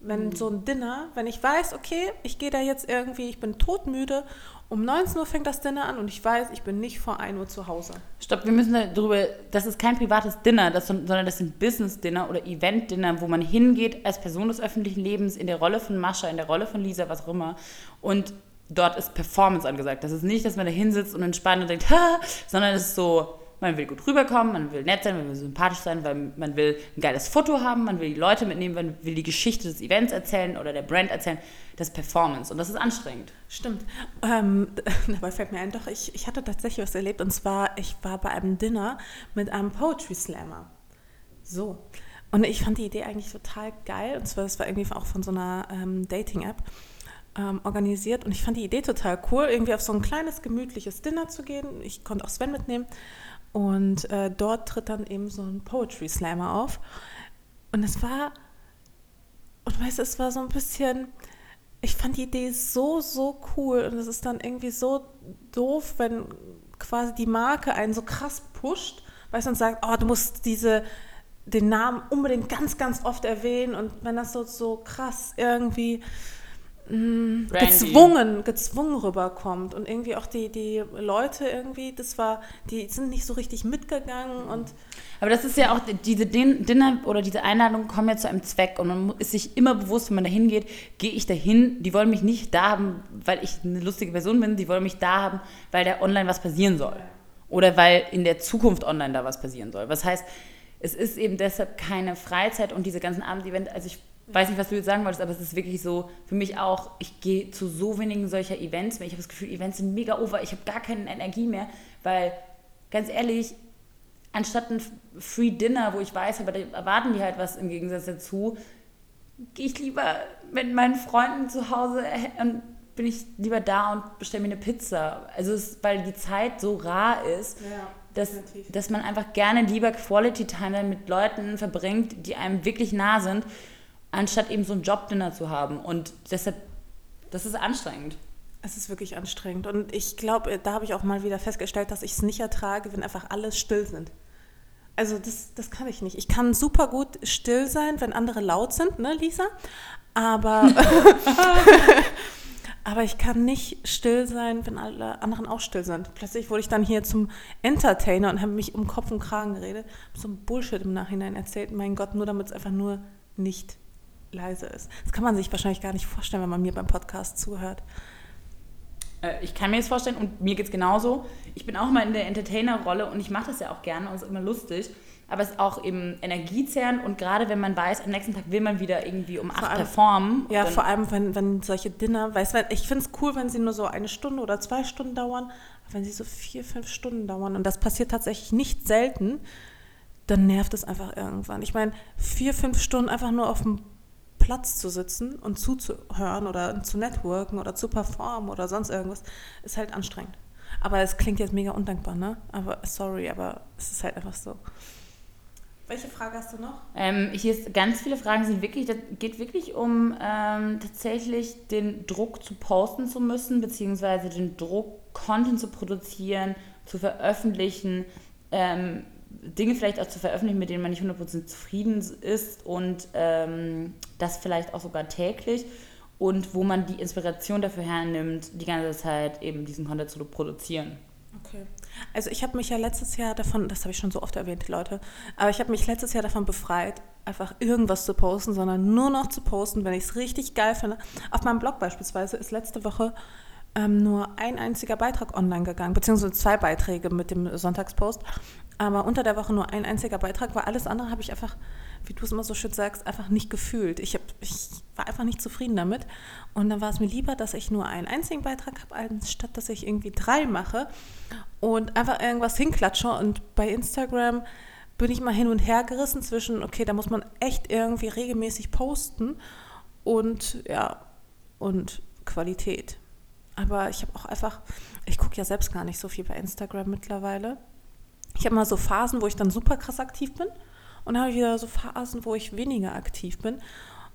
Wenn Mhm. so ein Dinner, wenn ich weiß, okay, ich gehe da jetzt irgendwie, ich bin todmüde, um 19 Uhr fängt das Dinner an und ich weiß, ich bin nicht vor 1 Uhr zu Hause. Stopp, wir müssen darüber, das ist kein privates Dinner, das, sondern das sind Business-Dinner oder Event-Dinner, wo man hingeht als Person des öffentlichen Lebens in der Rolle von Mascha, in der Rolle von Lisa, was auch immer. Und dort ist Performance angesagt. Das ist nicht, dass man da hinsitzt und entspannt und denkt, sondern es ist so, man will gut rüberkommen, man will nett sein, man will sympathisch sein, weil man will ein geiles Foto haben, man will die Leute mitnehmen, man will die Geschichte des Events erzählen oder der Brand erzählen. Das Performance und das ist anstrengend. Stimmt. Ähm, dabei fällt mir ein, doch, ich, ich hatte tatsächlich was erlebt und zwar, ich war bei einem Dinner mit einem Poetry Slammer. So. Und ich fand die Idee eigentlich total geil. Und zwar, das war irgendwie auch von so einer ähm, Dating-App ähm, organisiert. Und ich fand die Idee total cool, irgendwie auf so ein kleines, gemütliches Dinner zu gehen. Ich konnte auch Sven mitnehmen. Und äh, dort tritt dann eben so ein Poetry Slammer auf. Und es war, und weißt du, es war so ein bisschen, ich fand die Idee so, so cool. Und es ist dann irgendwie so doof, wenn quasi die Marke einen so krass pusht, weißt du, und sagt, oh, du musst diese, den Namen unbedingt ganz, ganz oft erwähnen. Und wenn das so, so krass irgendwie mh, Brandy. gezwungen, gezwungen rüberkommt und irgendwie auch die, die Leute irgendwie, das war, die sind nicht so richtig mitgegangen und Aber das ist ja auch, diese Din- Dinner oder diese Einladungen kommen ja zu einem Zweck und man ist sich immer bewusst, wenn man da hingeht, gehe ich dahin, die wollen mich nicht da haben, weil ich eine lustige Person bin, die wollen mich da haben, weil da online was passieren soll. Oder weil in der Zukunft online da was passieren soll. Was heißt, es ist eben deshalb keine Freizeit und diese ganzen Abendevents, also ich weiß nicht, was du jetzt sagen wolltest, aber es ist wirklich so, für mich auch, ich gehe zu so wenigen solcher Events mehr. Ich habe das Gefühl, Events sind mega over, ich habe gar keine Energie mehr, weil, ganz ehrlich, anstatt ein Free Dinner, wo ich weiß, aber da erwarten die halt was im Gegensatz dazu, gehe ich lieber mit meinen Freunden zu Hause äh, und bin ich lieber da und bestelle mir eine Pizza. Also es, weil die Zeit so rar ist, dass, definitiv. dass man einfach gerne lieber Quality Time mit Leuten verbringt, die einem wirklich nah sind, anstatt eben so ein Jobdinner zu haben. Und deshalb, das ist anstrengend. Es ist wirklich anstrengend. Und ich glaube, da habe ich auch mal wieder festgestellt, dass ich es nicht ertrage, wenn einfach alle still sind. Also das, das kann ich nicht. Ich kann super gut still sein, wenn andere laut sind, ne, Lisa? Aber, aber ich kann nicht still sein, wenn alle anderen auch still sind. Plötzlich wurde ich dann hier zum Entertainer und habe mich um Kopf und Kragen geredet. So ein Bullshit im Nachhinein erzählt. Mein Gott, nur damit es einfach nur nicht leise ist. Das kann man sich wahrscheinlich gar nicht vorstellen, wenn man mir beim Podcast zuhört. Äh, Ich kann mir das vorstellen und mir geht es genauso. Ich bin auch mal in der Entertainer-Rolle und ich mache das ja auch gerne und es ist immer lustig. Aber es ist auch eben energiezerrend und gerade wenn man weiß, am nächsten Tag will man wieder irgendwie um acht allem- performen. Ja, vor allem, wenn, wenn solche Dinner, weißt du, ich finde es cool, wenn sie nur so eine Stunde oder zwei Stunden dauern, aber wenn sie so vier, fünf Stunden dauern und das passiert tatsächlich nicht selten, dann nervt es einfach irgendwann. Ich meine, vier, fünf Stunden einfach nur auf dem Platz zu sitzen und zuzuhören oder zu networken oder zu performen oder sonst irgendwas, ist halt anstrengend. Aber es klingt jetzt mega undankbar, ne? Aber sorry, aber es ist halt einfach so. Welche Frage hast du noch? Ähm, hier ist ganz viele Fragen sind wirklich, das geht wirklich um ähm, tatsächlich den Druck zu posten zu müssen, beziehungsweise den Druck, Content zu produzieren, zu veröffentlichen, ähm, Dinge vielleicht auch zu veröffentlichen, mit denen man nicht 100% zufrieden ist und ähm, das vielleicht auch sogar täglich und wo man die Inspiration dafür hernimmt, die ganze Zeit eben diesen Content zu produzieren. Okay. Also ich habe mich ja letztes Jahr davon, das habe ich schon so oft erwähnt, Leute, aber ich habe mich letztes Jahr davon befreit, einfach irgendwas zu posten, sondern nur noch zu posten, wenn ich es richtig geil finde. Auf meinem Blog beispielsweise ist letzte Woche ähm, nur ein einziger Beitrag online gegangen, beziehungsweise zwei Beiträge mit dem Sonntagspost. Aber unter der Woche nur ein einziger Beitrag, weil alles andere habe ich einfach, wie du es immer so schön sagst, einfach nicht gefühlt. Ich, hab, ich war einfach nicht zufrieden damit. Und dann war es mir lieber, dass ich nur einen einzigen Beitrag habe, anstatt dass ich irgendwie drei mache und einfach irgendwas hinklatsche. Und bei Instagram bin ich mal hin und her gerissen zwischen, okay, da muss man echt irgendwie regelmäßig posten und ja, und Qualität. Aber ich habe auch einfach, ich gucke ja selbst gar nicht so viel bei Instagram mittlerweile. Ich habe mal so Phasen, wo ich dann super krass aktiv bin und dann habe ich wieder so Phasen, wo ich weniger aktiv bin.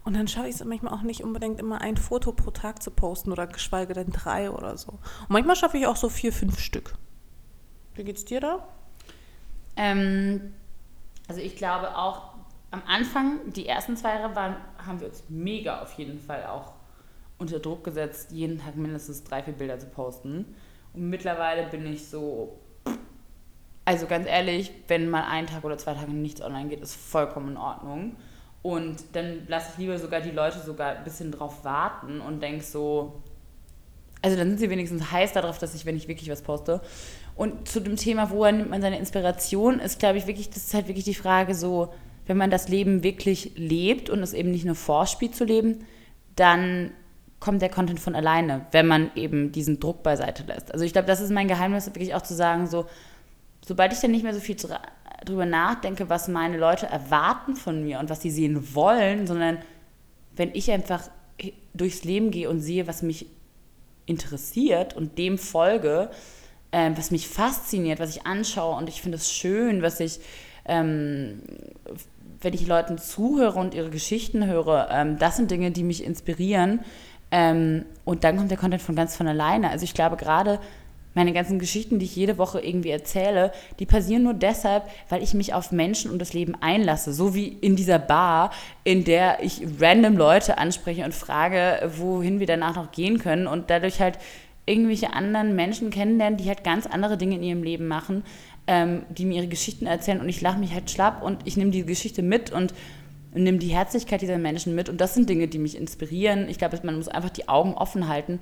Und dann schaffe ich es manchmal auch nicht unbedingt immer ein Foto pro Tag zu posten oder geschweige denn drei oder so. Und manchmal schaffe ich auch so vier, fünf Stück. Wie geht's dir da? Ähm, also ich glaube auch, am Anfang, die ersten zwei Jahre waren, haben wir uns mega auf jeden Fall auch unter Druck gesetzt, jeden Tag mindestens drei, vier Bilder zu posten. Und mittlerweile bin ich so, also ganz ehrlich, wenn mal ein Tag oder zwei Tage nichts online geht, ist vollkommen in Ordnung. Und dann lasse ich lieber sogar die Leute sogar ein bisschen drauf warten und denke so, also dann sind sie wenigstens heiß darauf, dass ich, wenn ich wirklich was poste. Und zu dem Thema, woher nimmt man seine Inspiration, ist, glaube ich, wirklich, das ist halt wirklich die Frage so, wenn man das Leben wirklich lebt und es eben nicht nur vorspielt zu leben, dann kommt der Content von alleine, wenn man eben diesen Druck beiseite lässt. Also ich glaube, das ist mein Geheimnis, wirklich auch zu sagen, so, sobald ich dann nicht mehr so viel darüber nachdenke, was meine Leute erwarten von mir und was sie sehen wollen, sondern wenn ich einfach durchs Leben gehe und sehe, was mich interessiert und dem folge, äh, was mich fasziniert, was ich anschaue und ich finde es schön, was ich, ähm, wenn ich Leuten zuhöre und ihre Geschichten höre, ähm, das sind Dinge, die mich inspirieren. Ähm, und dann kommt der Content von ganz von alleine. Also ich glaube gerade, meine ganzen Geschichten, die ich jede Woche irgendwie erzähle, die passieren nur deshalb, weil ich mich auf Menschen und das Leben einlasse. So wie in dieser Bar, in der ich random Leute anspreche und frage, wohin wir danach noch gehen können und dadurch halt irgendwelche anderen Menschen kennenlernen, die halt ganz andere Dinge in ihrem Leben machen, ähm, die mir ihre Geschichten erzählen und ich lache mich halt schlapp und ich nehme die Geschichte mit und nehme die Herzlichkeit dieser Menschen mit und das sind Dinge, die mich inspirieren. Ich glaube, man muss einfach die Augen offen halten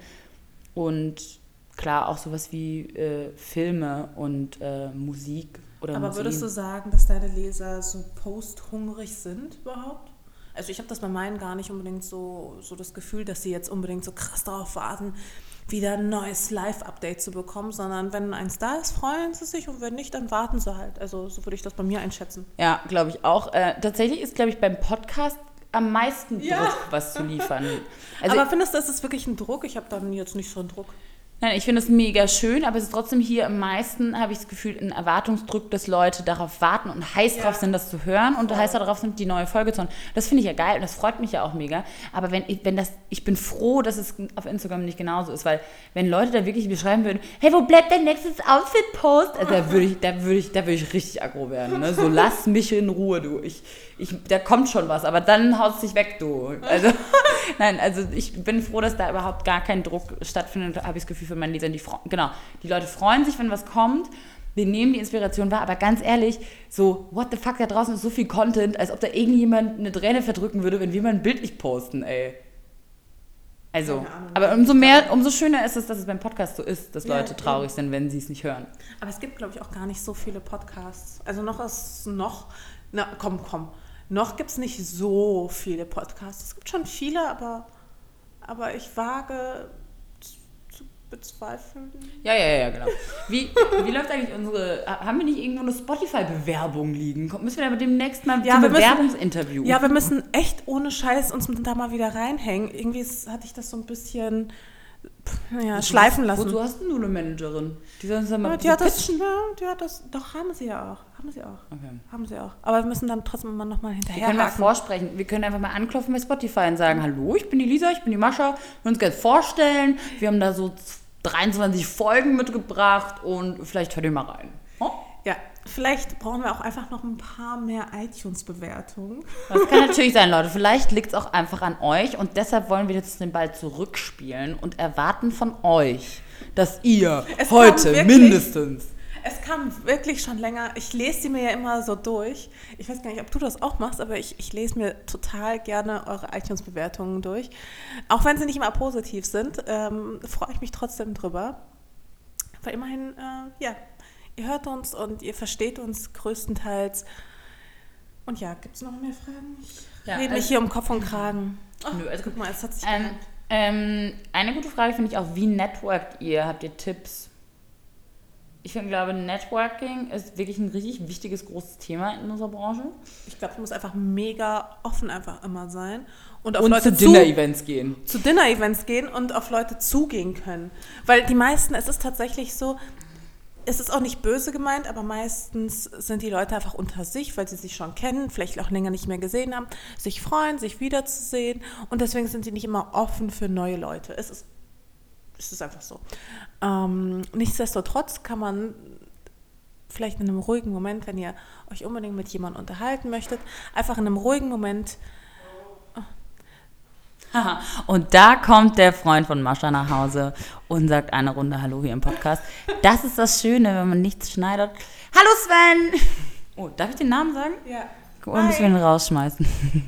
und klar auch sowas wie äh, Filme und äh, Musik oder Aber Museen. würdest du sagen, dass deine Leser so posthungrig sind überhaupt? Also ich habe das bei meinen gar nicht unbedingt so, so das Gefühl, dass sie jetzt unbedingt so krass darauf warten, wieder ein neues Live-Update zu bekommen, sondern wenn eins da ist, freuen sie sich und wenn nicht, dann warten sie halt. Also so würde ich das bei mir einschätzen. Ja, glaube ich auch. Äh, tatsächlich ist, glaube ich, beim Podcast am meisten Druck, ja. was zu liefern. Also Aber findest du, ist es wirklich ein Druck? Ich habe dann jetzt nicht so einen Druck. Nein, ich finde es mega schön, aber es ist trotzdem hier am meisten, habe ich das Gefühl, ein Erwartungsdruck, dass Leute darauf warten und heiß ja. drauf sind, das zu hören und heiß darauf sind, die neue Folge zu hören. Das finde ich ja geil und das freut mich ja auch mega. Aber wenn, wenn das, ich bin froh, dass es auf Instagram nicht genauso ist, weil wenn Leute da wirklich beschreiben würden, hey, wo bleibt dein nächstes Outfit-Post? Also da würde ich, da würde ich, da würde ich richtig aggro werden. Ne? So, lass mich in Ruhe, du. Ich, ich, da kommt schon was, aber dann haut es dich weg, du. Also, nein, also ich bin froh, dass da überhaupt gar kein Druck stattfindet, habe ich das Gefühl für meinen Lesern. Die, genau, die Leute freuen sich, wenn was kommt. Wir nehmen die Inspiration wahr, aber ganz ehrlich, so, what the fuck, da draußen ist so viel Content, als ob da irgendjemand eine Träne verdrücken würde, wenn wir mal ein Bild nicht posten, ey. Also, aber umso mehr, umso schöner ist es, dass es beim Podcast so ist, dass Leute ja, traurig sind, wenn sie es nicht hören. Aber es gibt, glaube ich, auch gar nicht so viele Podcasts. Also noch ist noch, na komm, komm, noch gibt es nicht so viele Podcasts. Es gibt schon viele, aber, aber ich wage bezweifeln. Ja, ja, ja, genau. Wie, wie läuft eigentlich unsere. Haben wir nicht irgendwo eine Spotify-Bewerbung liegen? Müssen wir da demnächst mal ja, zum Bewerbungsinterview? Ja, wir müssen echt ohne Scheiß uns da mal wieder reinhängen. Irgendwie hatte ich das so ein bisschen ja, schleifen lassen. Wozu hast du eine Managerin? Die sollen uns mal ja, die hat das, ja, die hat das, doch haben sie ja auch. Haben sie auch. Okay. Haben sie auch. Aber wir müssen dann trotzdem immer noch mal hinterher. Wir können mal vorsprechen. Wir können einfach mal anklopfen bei Spotify und sagen, hallo, ich bin die Lisa, ich bin die Mascha. Wir uns gerne vorstellen. Wir haben da so 23 Folgen mitgebracht und vielleicht hört ihr mal rein. Oh? Ja, vielleicht brauchen wir auch einfach noch ein paar mehr iTunes-Bewertungen. Das kann natürlich sein, Leute. Vielleicht liegt es auch einfach an euch und deshalb wollen wir jetzt den Ball zurückspielen und erwarten von euch, dass ihr es heute mindestens kam wirklich schon länger. Ich lese sie mir ja immer so durch. Ich weiß gar nicht, ob du das auch machst, aber ich, ich lese mir total gerne eure iTunes-Bewertungen durch. Auch wenn sie nicht immer positiv sind, ähm, freue ich mich trotzdem drüber. Weil immerhin, äh, ja, ihr hört uns und ihr versteht uns größtenteils. Und ja, gibt es noch mehr Fragen? Ich ja, rede mich also hier um Kopf und Kragen. Ach, nö, also guck mal, es hat sich ähm, ähm, Eine gute Frage finde ich auch, wie networkt ihr? Habt ihr Tipps? Ich finde, glaube, Networking ist wirklich ein richtig wichtiges, großes Thema in unserer Branche. Ich glaube, du musst einfach mega offen einfach immer sein. Und, auf und Leute zu Dinner-Events gehen. Zu Dinner-Events gehen und auf Leute zugehen können. Weil die meisten, es ist tatsächlich so, es ist auch nicht böse gemeint, aber meistens sind die Leute einfach unter sich, weil sie sich schon kennen, vielleicht auch länger nicht mehr gesehen haben, sich freuen, sich wiederzusehen und deswegen sind sie nicht immer offen für neue Leute. Es ist es ist einfach so. Ähm, nichtsdestotrotz kann man vielleicht in einem ruhigen Moment, wenn ihr euch unbedingt mit jemandem unterhalten möchtet, einfach in einem ruhigen Moment. Haha. Und da kommt der Freund von Mascha nach Hause und sagt eine Runde Hallo hier im Podcast. Das ist das Schöne, wenn man nichts schneidet. Hallo Sven! Oh, darf ich den Namen sagen? Ja. Oder müssen wir ihn rausschmeißen?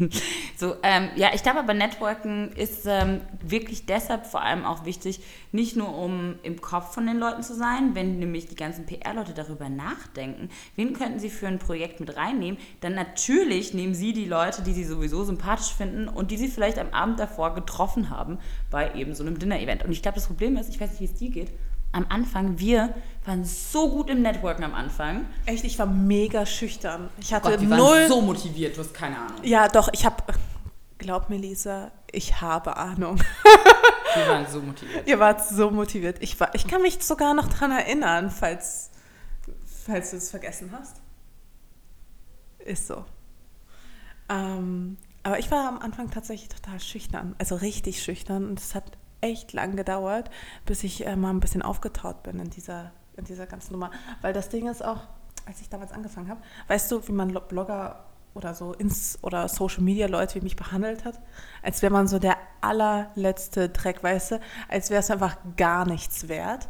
so, ähm, ja, ich glaube aber, Networken ist ähm, wirklich deshalb vor allem auch wichtig, nicht nur um im Kopf von den Leuten zu sein, wenn nämlich die ganzen PR-Leute darüber nachdenken, wen könnten sie für ein Projekt mit reinnehmen, dann natürlich nehmen sie die Leute, die sie sowieso sympathisch finden und die sie vielleicht am Abend davor getroffen haben bei eben so einem Dinner-Event. Und ich glaube, das Problem ist, ich weiß nicht, wie es dir geht, am Anfang, wir waren so gut im Networken am Anfang. Echt, ich war mega schüchtern. Ich hatte Gott, wir null. waren so motiviert, du hast keine Ahnung. ja, doch, ich habe. Glaub mir, Lisa, ich habe Ahnung. Wir waren so motiviert. Ihr wart so motiviert. Ich, war, ich kann mich sogar noch dran erinnern, falls, falls du es vergessen hast. Ist so. Ähm, aber ich war am Anfang tatsächlich total schüchtern. Also richtig schüchtern. Und es hat echt lang gedauert, bis ich äh, mal ein bisschen aufgetaut bin in dieser, in dieser ganzen Nummer. Weil das Ding ist auch, als ich damals angefangen habe, weißt du, wie man Lo- Blogger oder so ins oder Social Media Leute wie mich behandelt hat? Als wäre man so der allerletzte Dreck, weißt du? Als wäre es einfach gar nichts wert.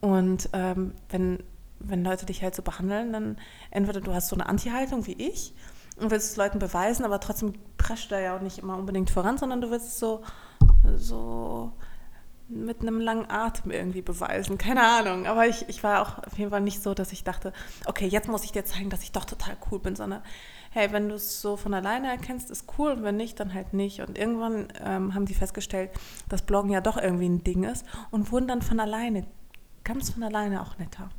Und ähm, wenn, wenn Leute dich halt so behandeln, dann entweder du hast so eine Anti-Haltung wie ich und willst es Leuten beweisen, aber trotzdem prescht da ja auch nicht immer unbedingt voran, sondern du willst so, so mit einem langen Atem irgendwie beweisen. Keine Ahnung. Aber ich, ich war auch auf jeden Fall nicht so, dass ich dachte, okay, jetzt muss ich dir zeigen, dass ich doch total cool bin, sondern hey, wenn du es so von alleine erkennst, ist cool und wenn nicht, dann halt nicht. Und irgendwann ähm, haben die festgestellt, dass Bloggen ja doch irgendwie ein Ding ist und wurden dann von alleine, ganz von alleine auch netter.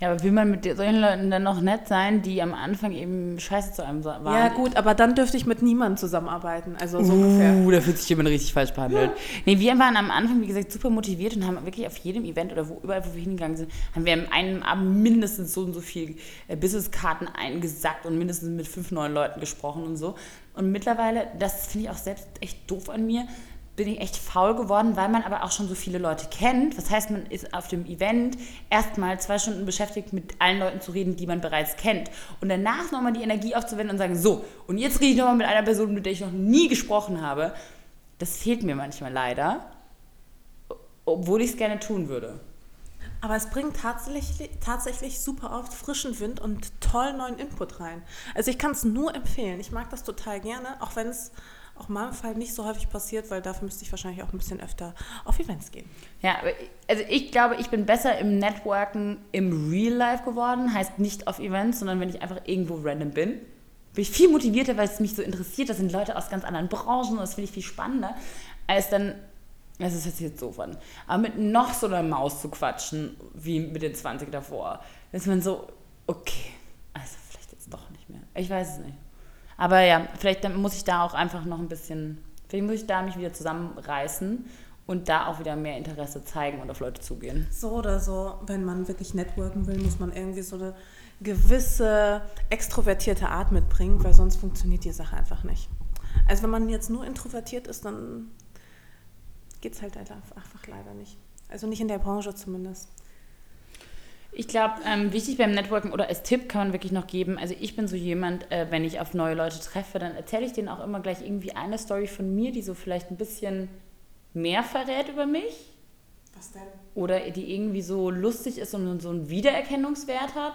Ja, aber will man mit solchen Leuten dann noch nett sein, die am Anfang eben scheiße zu einem waren? Ja gut, aber dann dürfte ich mit niemandem zusammenarbeiten. Also so ungefähr. Uh, da fühlt sich jemand richtig falsch behandelt. Nee, wir waren am Anfang, wie gesagt, super motiviert und haben wirklich auf jedem Event oder wo, überall, wo wir hingegangen sind, haben wir an einem Abend mindestens so und so viel äh, Businesskarten eingesackt und mindestens mit fünf neuen Leuten gesprochen und so. Und mittlerweile, das finde ich auch selbst echt doof an mir, bin ich echt faul geworden, weil man aber auch schon so viele Leute kennt. Das heißt, man ist auf dem Event erstmal zwei Stunden beschäftigt, mit allen Leuten zu reden, die man bereits kennt. Und danach nochmal die Energie aufzuwenden und sagen, so, und jetzt rede ich nochmal mit einer Person, mit der ich noch nie gesprochen habe. Das fehlt mir manchmal leider, obwohl ich es gerne tun würde. Aber es bringt tatsächlich, tatsächlich super oft frischen Wind und tollen neuen Input rein. Also ich kann es nur empfehlen. Ich mag das total gerne, auch wenn es auch in meinem Fall nicht so häufig passiert, weil dafür müsste ich wahrscheinlich auch ein bisschen öfter auf Events gehen. Ja, also ich glaube, ich bin besser im Networken im Real Life geworden. Heißt nicht auf Events, sondern wenn ich einfach irgendwo random bin. Bin ich viel motivierter, weil es mich so interessiert. Das sind Leute aus ganz anderen Branchen und das finde ich viel spannender, als dann, das ist jetzt so von, aber mit noch so einer Maus zu quatschen, wie mit den 20 davor. Da ist man so, okay, also vielleicht jetzt doch nicht mehr. Ich weiß es nicht. Aber ja, vielleicht muss ich da auch einfach noch ein bisschen, vielleicht muss ich da mich wieder zusammenreißen und da auch wieder mehr Interesse zeigen und auf Leute zugehen. So oder so, wenn man wirklich networken will, muss man irgendwie so eine gewisse extrovertierte Art mitbringen, weil sonst funktioniert die Sache einfach nicht. Also wenn man jetzt nur introvertiert ist, dann geht es halt einfach leider nicht. Also nicht in der Branche zumindest. Ich glaube, ähm, wichtig beim Networken oder als Tipp kann man wirklich noch geben, also ich bin so jemand, äh, wenn ich auf neue Leute treffe, dann erzähle ich denen auch immer gleich irgendwie eine Story von mir, die so vielleicht ein bisschen mehr verrät über mich Was denn? oder die irgendwie so lustig ist und so einen Wiedererkennungswert hat,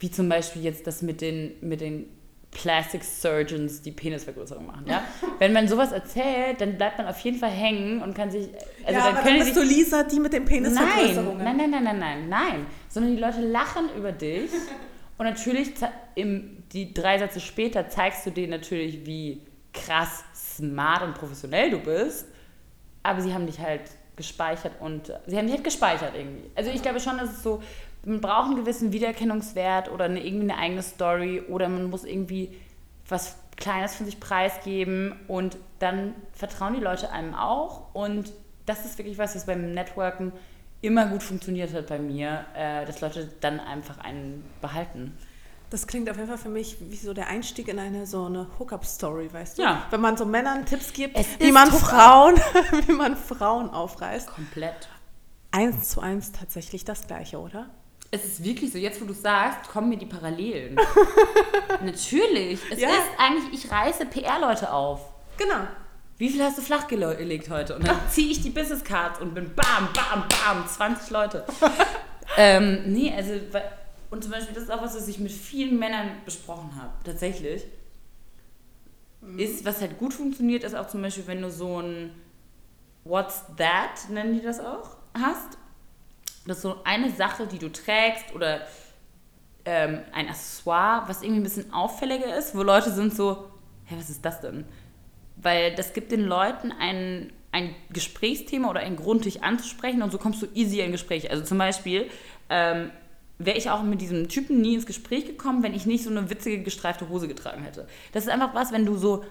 wie zum Beispiel jetzt das mit den, mit den Plastic Surgeons, die Penisvergrößerung machen. Ja? Wenn man sowas erzählt, dann bleibt man auf jeden Fall hängen und kann sich, also ja, dann aber können dann bist sich du Lisa, die mit den Nein, Penisvergrößerungen. nein, nein, nein, nein, nein, nein. Sondern die Leute lachen über dich. Und natürlich, im, die drei Sätze später, zeigst du denen natürlich, wie krass smart und professionell du bist. Aber sie haben dich halt gespeichert und sie haben dich halt gespeichert irgendwie. Also ich glaube schon, dass es so, man braucht einen gewissen Wiedererkennungswert oder eine, irgendwie eine eigene Story oder man muss irgendwie was Kleines von sich preisgeben und dann vertrauen die Leute einem auch und das ist wirklich was, was beim Networken immer gut funktioniert hat bei mir, äh, dass Leute dann einfach einen behalten. Das klingt auf jeden Fall für mich wie so der Einstieg in eine so eine Hookup-Story, weißt du? Ja. Wenn man so Männern Tipps gibt, Es wie man. Frauen, wie man Frauen aufreißt. Komplett. Eins zu eins tatsächlich das Gleiche, oder? Es ist wirklich so, jetzt wo du sagst, kommen mir die Parallelen. Natürlich. Es Ja. ist eigentlich, ich reiße PR-Leute auf. Genau. Wie viel hast du flach gele- gelegt heute? Und dann ziehe ich die Business Cards und bin bam, bam, bam, 20 Leute. ähm, nee, also, und zum Beispiel, das ist auch was, was ich mit vielen Männern besprochen habe, tatsächlich. Ist, was halt gut funktioniert, ist auch zum Beispiel, wenn du so ein What's That, nennen die das auch, hast. Das ist so eine Sache, die du trägst oder ähm, ein Accessoire, was irgendwie ein bisschen auffälliger ist, wo Leute sind so, hä, was ist das denn? Weil das gibt den Leuten ein, ein Gesprächsthema oder einen Grund, dich anzusprechen und so kommst du easy in Gespräch. Also zum Beispiel ähm, wäre ich auch mit diesem Typen nie ins Gespräch gekommen, wenn ich nicht so eine witzige gestreifte Hose getragen hätte. Das ist einfach was, wenn du so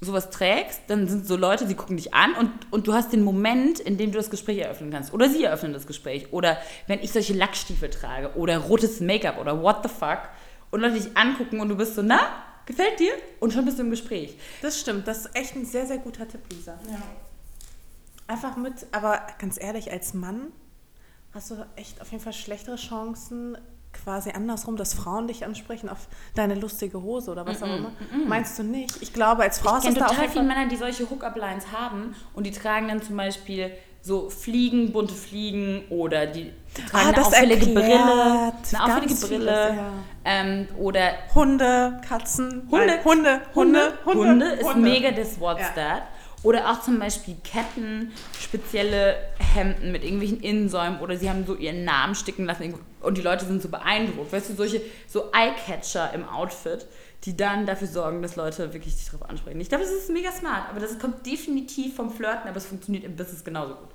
sowas trägst, dann sind so Leute, die gucken dich an und, und du hast den Moment, in dem du das Gespräch eröffnen kannst. Oder sie eröffnen das Gespräch. Oder wenn ich solche Lackstiefel trage oder rotes Make-up oder what the fuck und Leute dich angucken und du bist so, na, gefällt dir? Und schon bist du im Gespräch. Das stimmt. Das ist echt ein sehr, sehr guter Tipp, Lisa. Einfach mit, aber ganz ehrlich, als Mann hast du echt auf jeden Fall schlechtere Chancen, quasi andersrum, dass Frauen dich ansprechen auf deine lustige Hose oder was auch immer. Meinst du nicht? Ich glaube, als Frau Ich ist kenne es da auf total jeden viele Fall... Männer, die solche Hookup-Lines haben und die tragen dann zum Beispiel so Fliegen, bunte Fliegen oder die tragen Ah, eine das auffällige Brille, eine auffällige Brille vieles, ja. ähm, oder Hunde, Katzen, Hunde. nein, Hunde, Hunde, Hunde, Hunde ist Hunde. mega das What's Ja. That. Oder auch zum Beispiel Ketten, spezielle Hemden mit irgendwelchen Innensäumen oder sie haben so ihren Namen sticken lassen irgendwo- und die Leute sind so beeindruckt. Weißt du, solche so Eyecatcher im Outfit, die dann dafür sorgen, dass Leute wirklich dich darauf ansprechen. Ich glaube, das ist mega smart, aber das kommt definitiv vom Flirten, aber es funktioniert im Business genauso gut.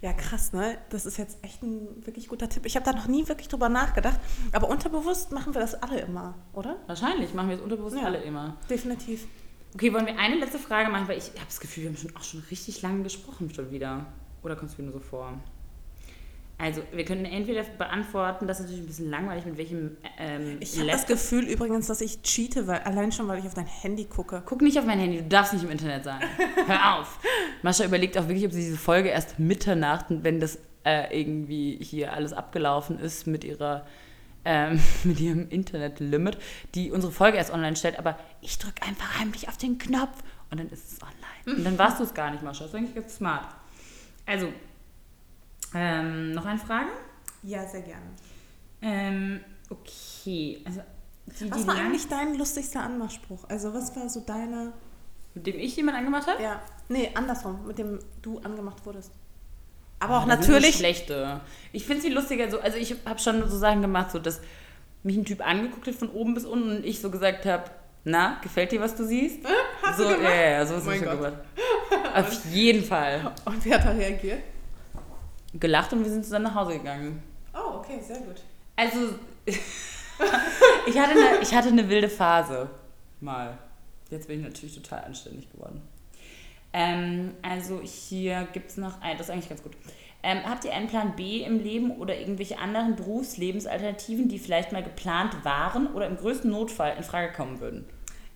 Ja, krass, ne? Das ist jetzt echt ein wirklich guter Tipp. Ich habe da noch nie wirklich drüber nachgedacht, aber unterbewusst machen wir das alle immer, oder? Wahrscheinlich machen wir es unterbewusst Ja. alle immer. Definitiv. Okay, wollen wir eine letzte Frage machen, weil ich habe das Gefühl, wir haben schon, auch schon richtig lange gesprochen schon wieder. Oder kommt es mir nur so vor? Also, wir können entweder beantworten, das ist natürlich ein bisschen langweilig, mit welchem ähm, Ich habe das Gefühl übrigens, dass ich cheate, weil, allein schon, weil ich auf dein Handy gucke. Guck nicht auf mein Handy, du darfst nicht im Internet sein. Hör auf. Mascha überlegt auch wirklich, ob sie diese Folge erst Mitternacht, wenn das äh, irgendwie hier alles abgelaufen ist mit ihrer ähm, mit ihrem Internetlimit, die unsere Folge erst online stellt, aber ich drücke einfach heimlich auf den Knopf und dann ist es online. Und dann warst du es gar nicht, Mascha. Das ist eigentlich ganz smart. Also, ähm, noch eine Frage? Ja, sehr gerne. Ähm, okay. Also, die, Was die war eigentlich dein lustigster Anmachspruch? Also, was war so deine. mit dem ich jemand angemacht habe? Ja, nee, andersrum, mit dem du angemacht wurdest. Aber auch Ah, das sind natürlich. die schlechte. Ich finde sie lustiger so. Also ich habe schon so Sachen gemacht, so dass mich ein Typ angeguckt hat von oben bis unten und ich so gesagt habe, na, gefällt dir, was du siehst? Hast so, du gemacht? Ja, ja, so Oh ist mein es schon gemacht. Auf jeden Fall. Und wer hat da reagiert? Gelacht und wir sind zusammen nach Hause gegangen. Oh, okay, sehr gut. Also, ich, hatte eine, ich hatte eine wilde Phase. Mal. Jetzt bin ich natürlich total anständig geworden. Ähm, also hier gibt es noch ein, das ist eigentlich ganz gut. Ähm, habt ihr einen Plan B im Leben oder irgendwelche anderen Berufslebensalternativen, die vielleicht mal geplant waren oder im größten Notfall in Frage kommen würden?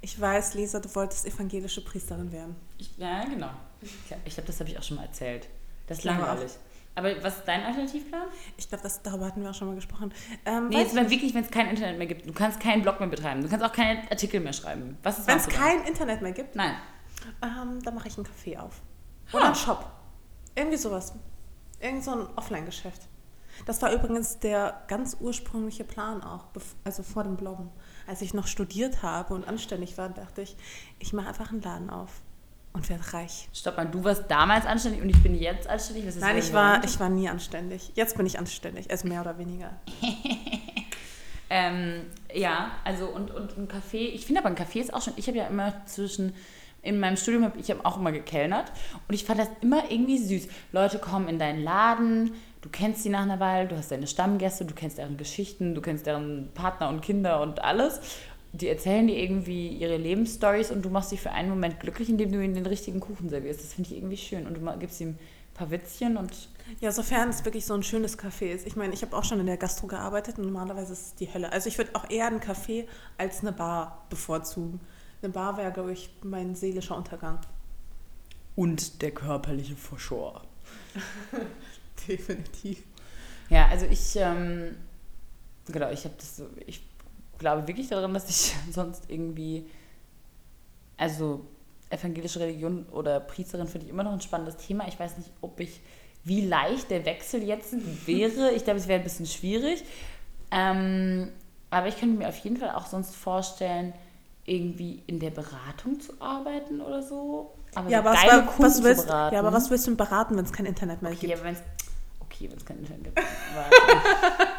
Ich weiß, Lisa, du wolltest evangelische Priesterin werden. Ich, ja, genau. Ich glaube, das habe ich auch schon mal erzählt. Das ist langweilig. Aber was ist dein Alternativplan? Ich glaube, darüber hatten wir auch schon mal gesprochen. Ähm, Nee, jetzt mal wirklich, wenn es kein Internet mehr gibt. Du kannst keinen Blog mehr betreiben. Du kannst auch keine Artikel mehr schreiben. Was ist Wenn es kein Internet mehr gibt, Nein. ähm, dann mache ich einen Café auf. Ha. Oder einen Shop. Irgendwie sowas. Irgend so ein Offline-Geschäft. Das war übrigens der ganz ursprüngliche Plan auch, also vor dem Bloggen. Als ich noch studiert habe und anständig war, dachte ich, ich mache einfach einen Laden auf und werde reich. Stopp mal, du warst damals anständig und ich bin jetzt anständig? Was ist Nein, ich war, ich war nie anständig. Jetzt bin ich anständig, also mehr oder weniger. Ähm, ja, also und, und ein Café, ich finde aber ein Café ist auch schon, ich habe ja immer zwischen, in meinem Studium habe ich hab auch immer gekellnert und ich fand das immer irgendwie süß. Leute kommen in deinen Laden, du kennst sie nach einer Weile, du hast deine Stammgäste, du kennst deren Geschichten, du kennst deren Partner und Kinder und alles. Die erzählen dir irgendwie ihre Lebensstories und du machst dich für einen Moment glücklich, indem du ihnen den richtigen Kuchen servierst. Das finde ich irgendwie schön. Und du gibst ihm ein paar Witzchen und Ja, sofern es wirklich so ein schönes Café ist. Ich meine, ich habe auch schon in der Gastro gearbeitet und normalerweise ist es die Hölle. Also ich würde auch eher ein Café als eine Bar bevorzugen. Eine Bar wäre, glaube ich, mein seelischer Untergang. und der körperliche Verschor. Definitiv. Ja, also ich, ähm, genau, ich habe das so, ich glaube wirklich daran, dass ich sonst irgendwie, also evangelische Religion oder Priesterin finde ich immer noch ein spannendes Thema. Ich weiß nicht, ob ich, wie leicht der Wechsel jetzt wäre. Ich glaube, es wäre ein bisschen schwierig. Ähm, aber ich könnte mir auf jeden Fall auch sonst vorstellen, irgendwie in der Beratung zu arbeiten oder so. Aber Ja, so aber was, geile was, zu willst, beraten. ja, aber was willst du beraten, wenn es kein Internet mehr Okay, gibt? okay, wenn es kein Internet gibt.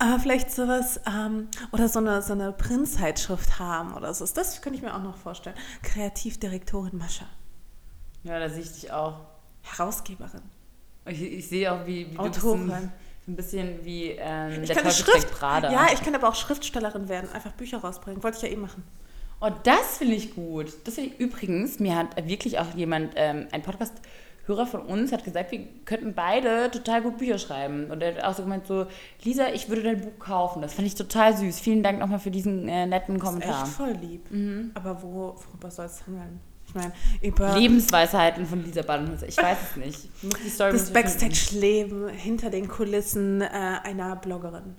Aber vielleicht sowas, ähm, oder so eine, so eine Printzeitschrift haben oder so. Das könnte ich mir auch noch vorstellen. Kreativdirektorin Mascha. ja, da sehe ich dich auch. Herausgeberin. Ich, ich sehe auch, wie, wie du Autorin. bist ein, ein bisschen wie ähm, Ich der kann Schrift. Prada. Ja, ich kann aber auch Schriftstellerin werden. Einfach Bücher rausbringen. Wollte ich ja eh machen. Oh, das finde ich gut. Das finde ich übrigens, mir hat wirklich auch jemand, ähm, ein Podcast-Hörer von uns, hat gesagt, wir könnten beide total gut Bücher schreiben. Und er hat auch so gemeint, so, Lisa, ich würde dein Buch kaufen. Das fand ich total süß. Vielen Dank nochmal für diesen äh, netten Das ist Kommentar. echt voll lieb. Aber wo, worüber soll es handeln? Ich meine, über Lebensweisheiten von Lisa Badenhölzer. Ich weiß es nicht. Das. Backstage-Leben hinter den Kulissen äh, einer Bloggerin.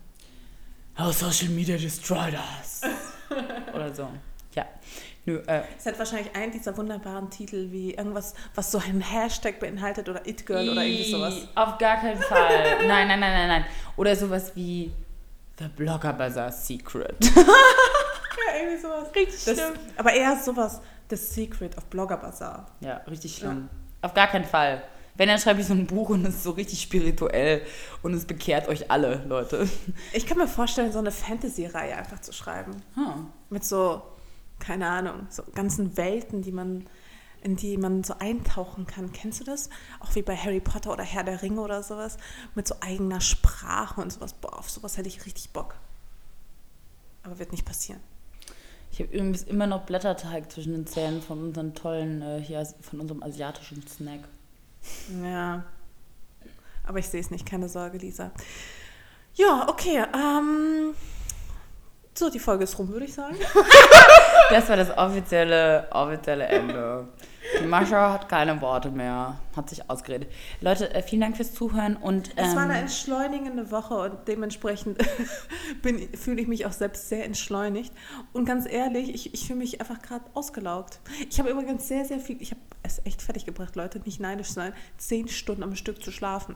How social media destroyed us. Oder so. Ja. Nö, äh, Es hat wahrscheinlich einen dieser wunderbaren Titel wie irgendwas, was so einen Hashtag beinhaltet oder It Girl oder irgendwie sowas. Auf gar keinen Fall. Nein, nein, nein, nein, nein. Oder sowas wie The Blogger Bazaar Secret. Ja, irgendwie sowas. Richtig Das, schlimm. aber eher sowas, The Secret of Blogger Bazaar. Ja, richtig schlimm. Auf gar keinen Fall. Wenn, dann schreibe ich so ein Buch und es ist so richtig spirituell und es bekehrt euch alle, Leute. Ich kann mir vorstellen, so eine Fantasy-Reihe einfach zu schreiben. Hm. Mit so, keine Ahnung, so ganzen Welten, die man, in die man so eintauchen kann. Kennst du das? Auch wie bei Harry Potter oder Herr der Ringe oder sowas. Mit so eigener Sprache und sowas. Boah, auf sowas hätte ich richtig Bock. Aber wird nicht passieren. Ich habe übrigens immer noch Blätterteig zwischen den Zähnen von unseren tollen, äh, hier, von unserem asiatischen Snack. Ja. Aber ich sehe es nicht, keine Sorge, Lisa. Ja, okay. Ähm, so, die Folge ist rum, würde ich sagen. Das war das offizielle, offizielle Ende. Die Mascha hat keine Worte mehr, hat sich ausgeredet. Leute, äh, vielen Dank fürs Zuhören und Es war eine ähm, entschleunigende Woche und dementsprechend fühle ich mich auch selbst sehr entschleunigt. Und ganz ehrlich, ich, ich fühle mich einfach gerade ausgelaugt. Ich habe übrigens sehr, sehr viel, ich habe es echt fertig gebracht, Leute, nicht neidisch sein, zehn Stunden am Stück zu schlafen.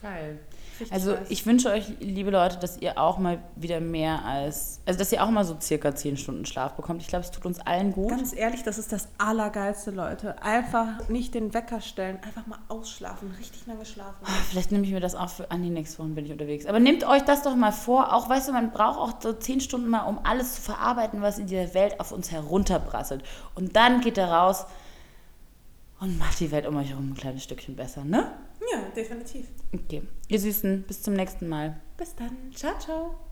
geil. Richtig Also nice. ich wünsche euch, liebe Leute, dass ihr auch mal wieder mehr als, also dass ihr auch mal so circa 10 Stunden Schlaf bekommt. Ich glaube, es tut uns allen gut. Ganz ehrlich, das ist das Allergeilste, Leute. Einfach nicht den Wecker stellen, einfach mal ausschlafen, richtig lange schlafen. Vielleicht nehme ich mir das auch für an die nächste Woche bin ich unterwegs. Aber nehmt euch das doch mal vor. Auch, weißt du, man braucht auch so 10 Stunden mal, um alles zu verarbeiten, was in dieser Welt auf uns herunterprasselt. Und dann geht er raus und macht die Welt um euch herum ein kleines Stückchen besser, ne? Ja, definitiv. Okay. Ihr Süßen, bis zum nächsten Mal. Bis dann. Ciao, ciao.